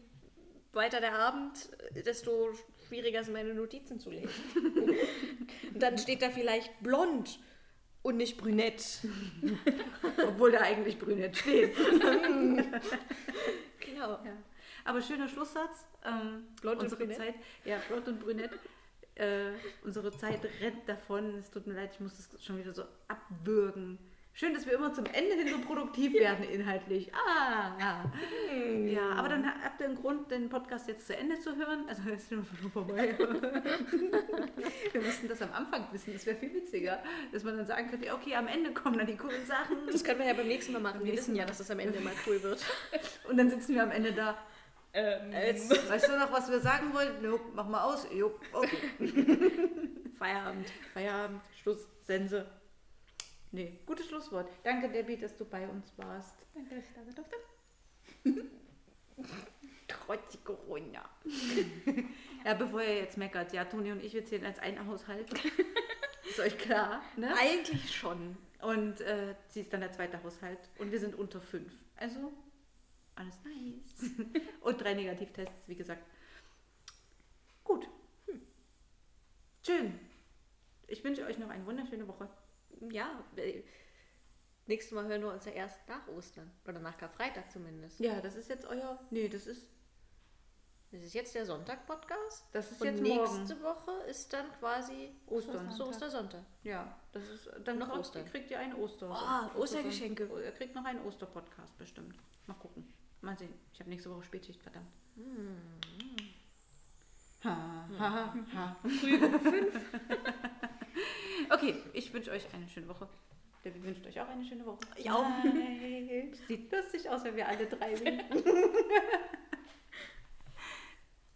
weiter der Abend, desto schwieriger sind meine Notizen zu lesen. Und dann steht da vielleicht blond und nicht brünett. Obwohl da eigentlich brünett steht. genau. Ja. Aber schöner Schlusssatz. Ähm, blond unsere und brünett. Zeit, ja, blond und brünett. Äh, unsere Zeit rennt davon. Es tut mir leid, ich muss das schon wieder so abwürgen. Schön, dass wir immer zum Ende hin so produktiv werden inhaltlich. Ah, ja. Ja, aber dann habt ihr einen Grund, den Podcast jetzt zu Ende zu hören. Also ist schon vorbei. wir müssten das am Anfang wissen. Das wäre viel witziger, dass man dann sagen könnte, okay, am Ende kommen dann die coolen Sachen. Das können wir ja beim nächsten Mal machen. Wir wissen ja, dass das am Ende mal cool wird. Und dann sitzen wir am Ende da. Ähm, Jetzt, weißt du noch, was wir sagen wollten? Jo, mach mal aus. Jo, okay. Feierabend. Feierabend, Schluss, Sense. Nee, gutes Schlusswort. Danke, Debbie, dass du bei uns warst. Danke, dass ich da sein durfte. Trotz Corona. ja, bevor ihr jetzt meckert, ja, Toni und ich, wir zählen als ein Haushalt. Ist euch klar, ne? Eigentlich schon. Und äh, sie ist dann der zweite Haushalt und wir sind unter fünf. Also, alles nice. und drei Negativtests, wie gesagt. Gut. Hm. Schön. Ich wünsche euch noch eine wunderschöne Woche. Ja, äh, nächstes Mal hören wir uns ja erst nach Ostern. Oder nach Karfreitag zumindest. Ja, das ist jetzt euer. Nee, das ist. Das ist jetzt der Sonntag-Podcast. Das ist Und jetzt nächste morgen. Woche ist dann quasi Ostern. so Ostersonntag. Ja, das ist dann Noch kriegt- Ostern. Kriegt ihr einen Oster. Oh, Ostergeschenke. Oster- Ihr kriegt noch einen Osterpodcast bestimmt. Mal gucken. Mal sehen. Ich habe nächste Woche Spätschicht, verdammt. Ha, ha, ha, ha. okay, ich wünsche euch eine schöne Woche. Debbie wünscht euch auch eine schöne Woche. Nein. Sieht lustig aus, wenn wir alle drei winken.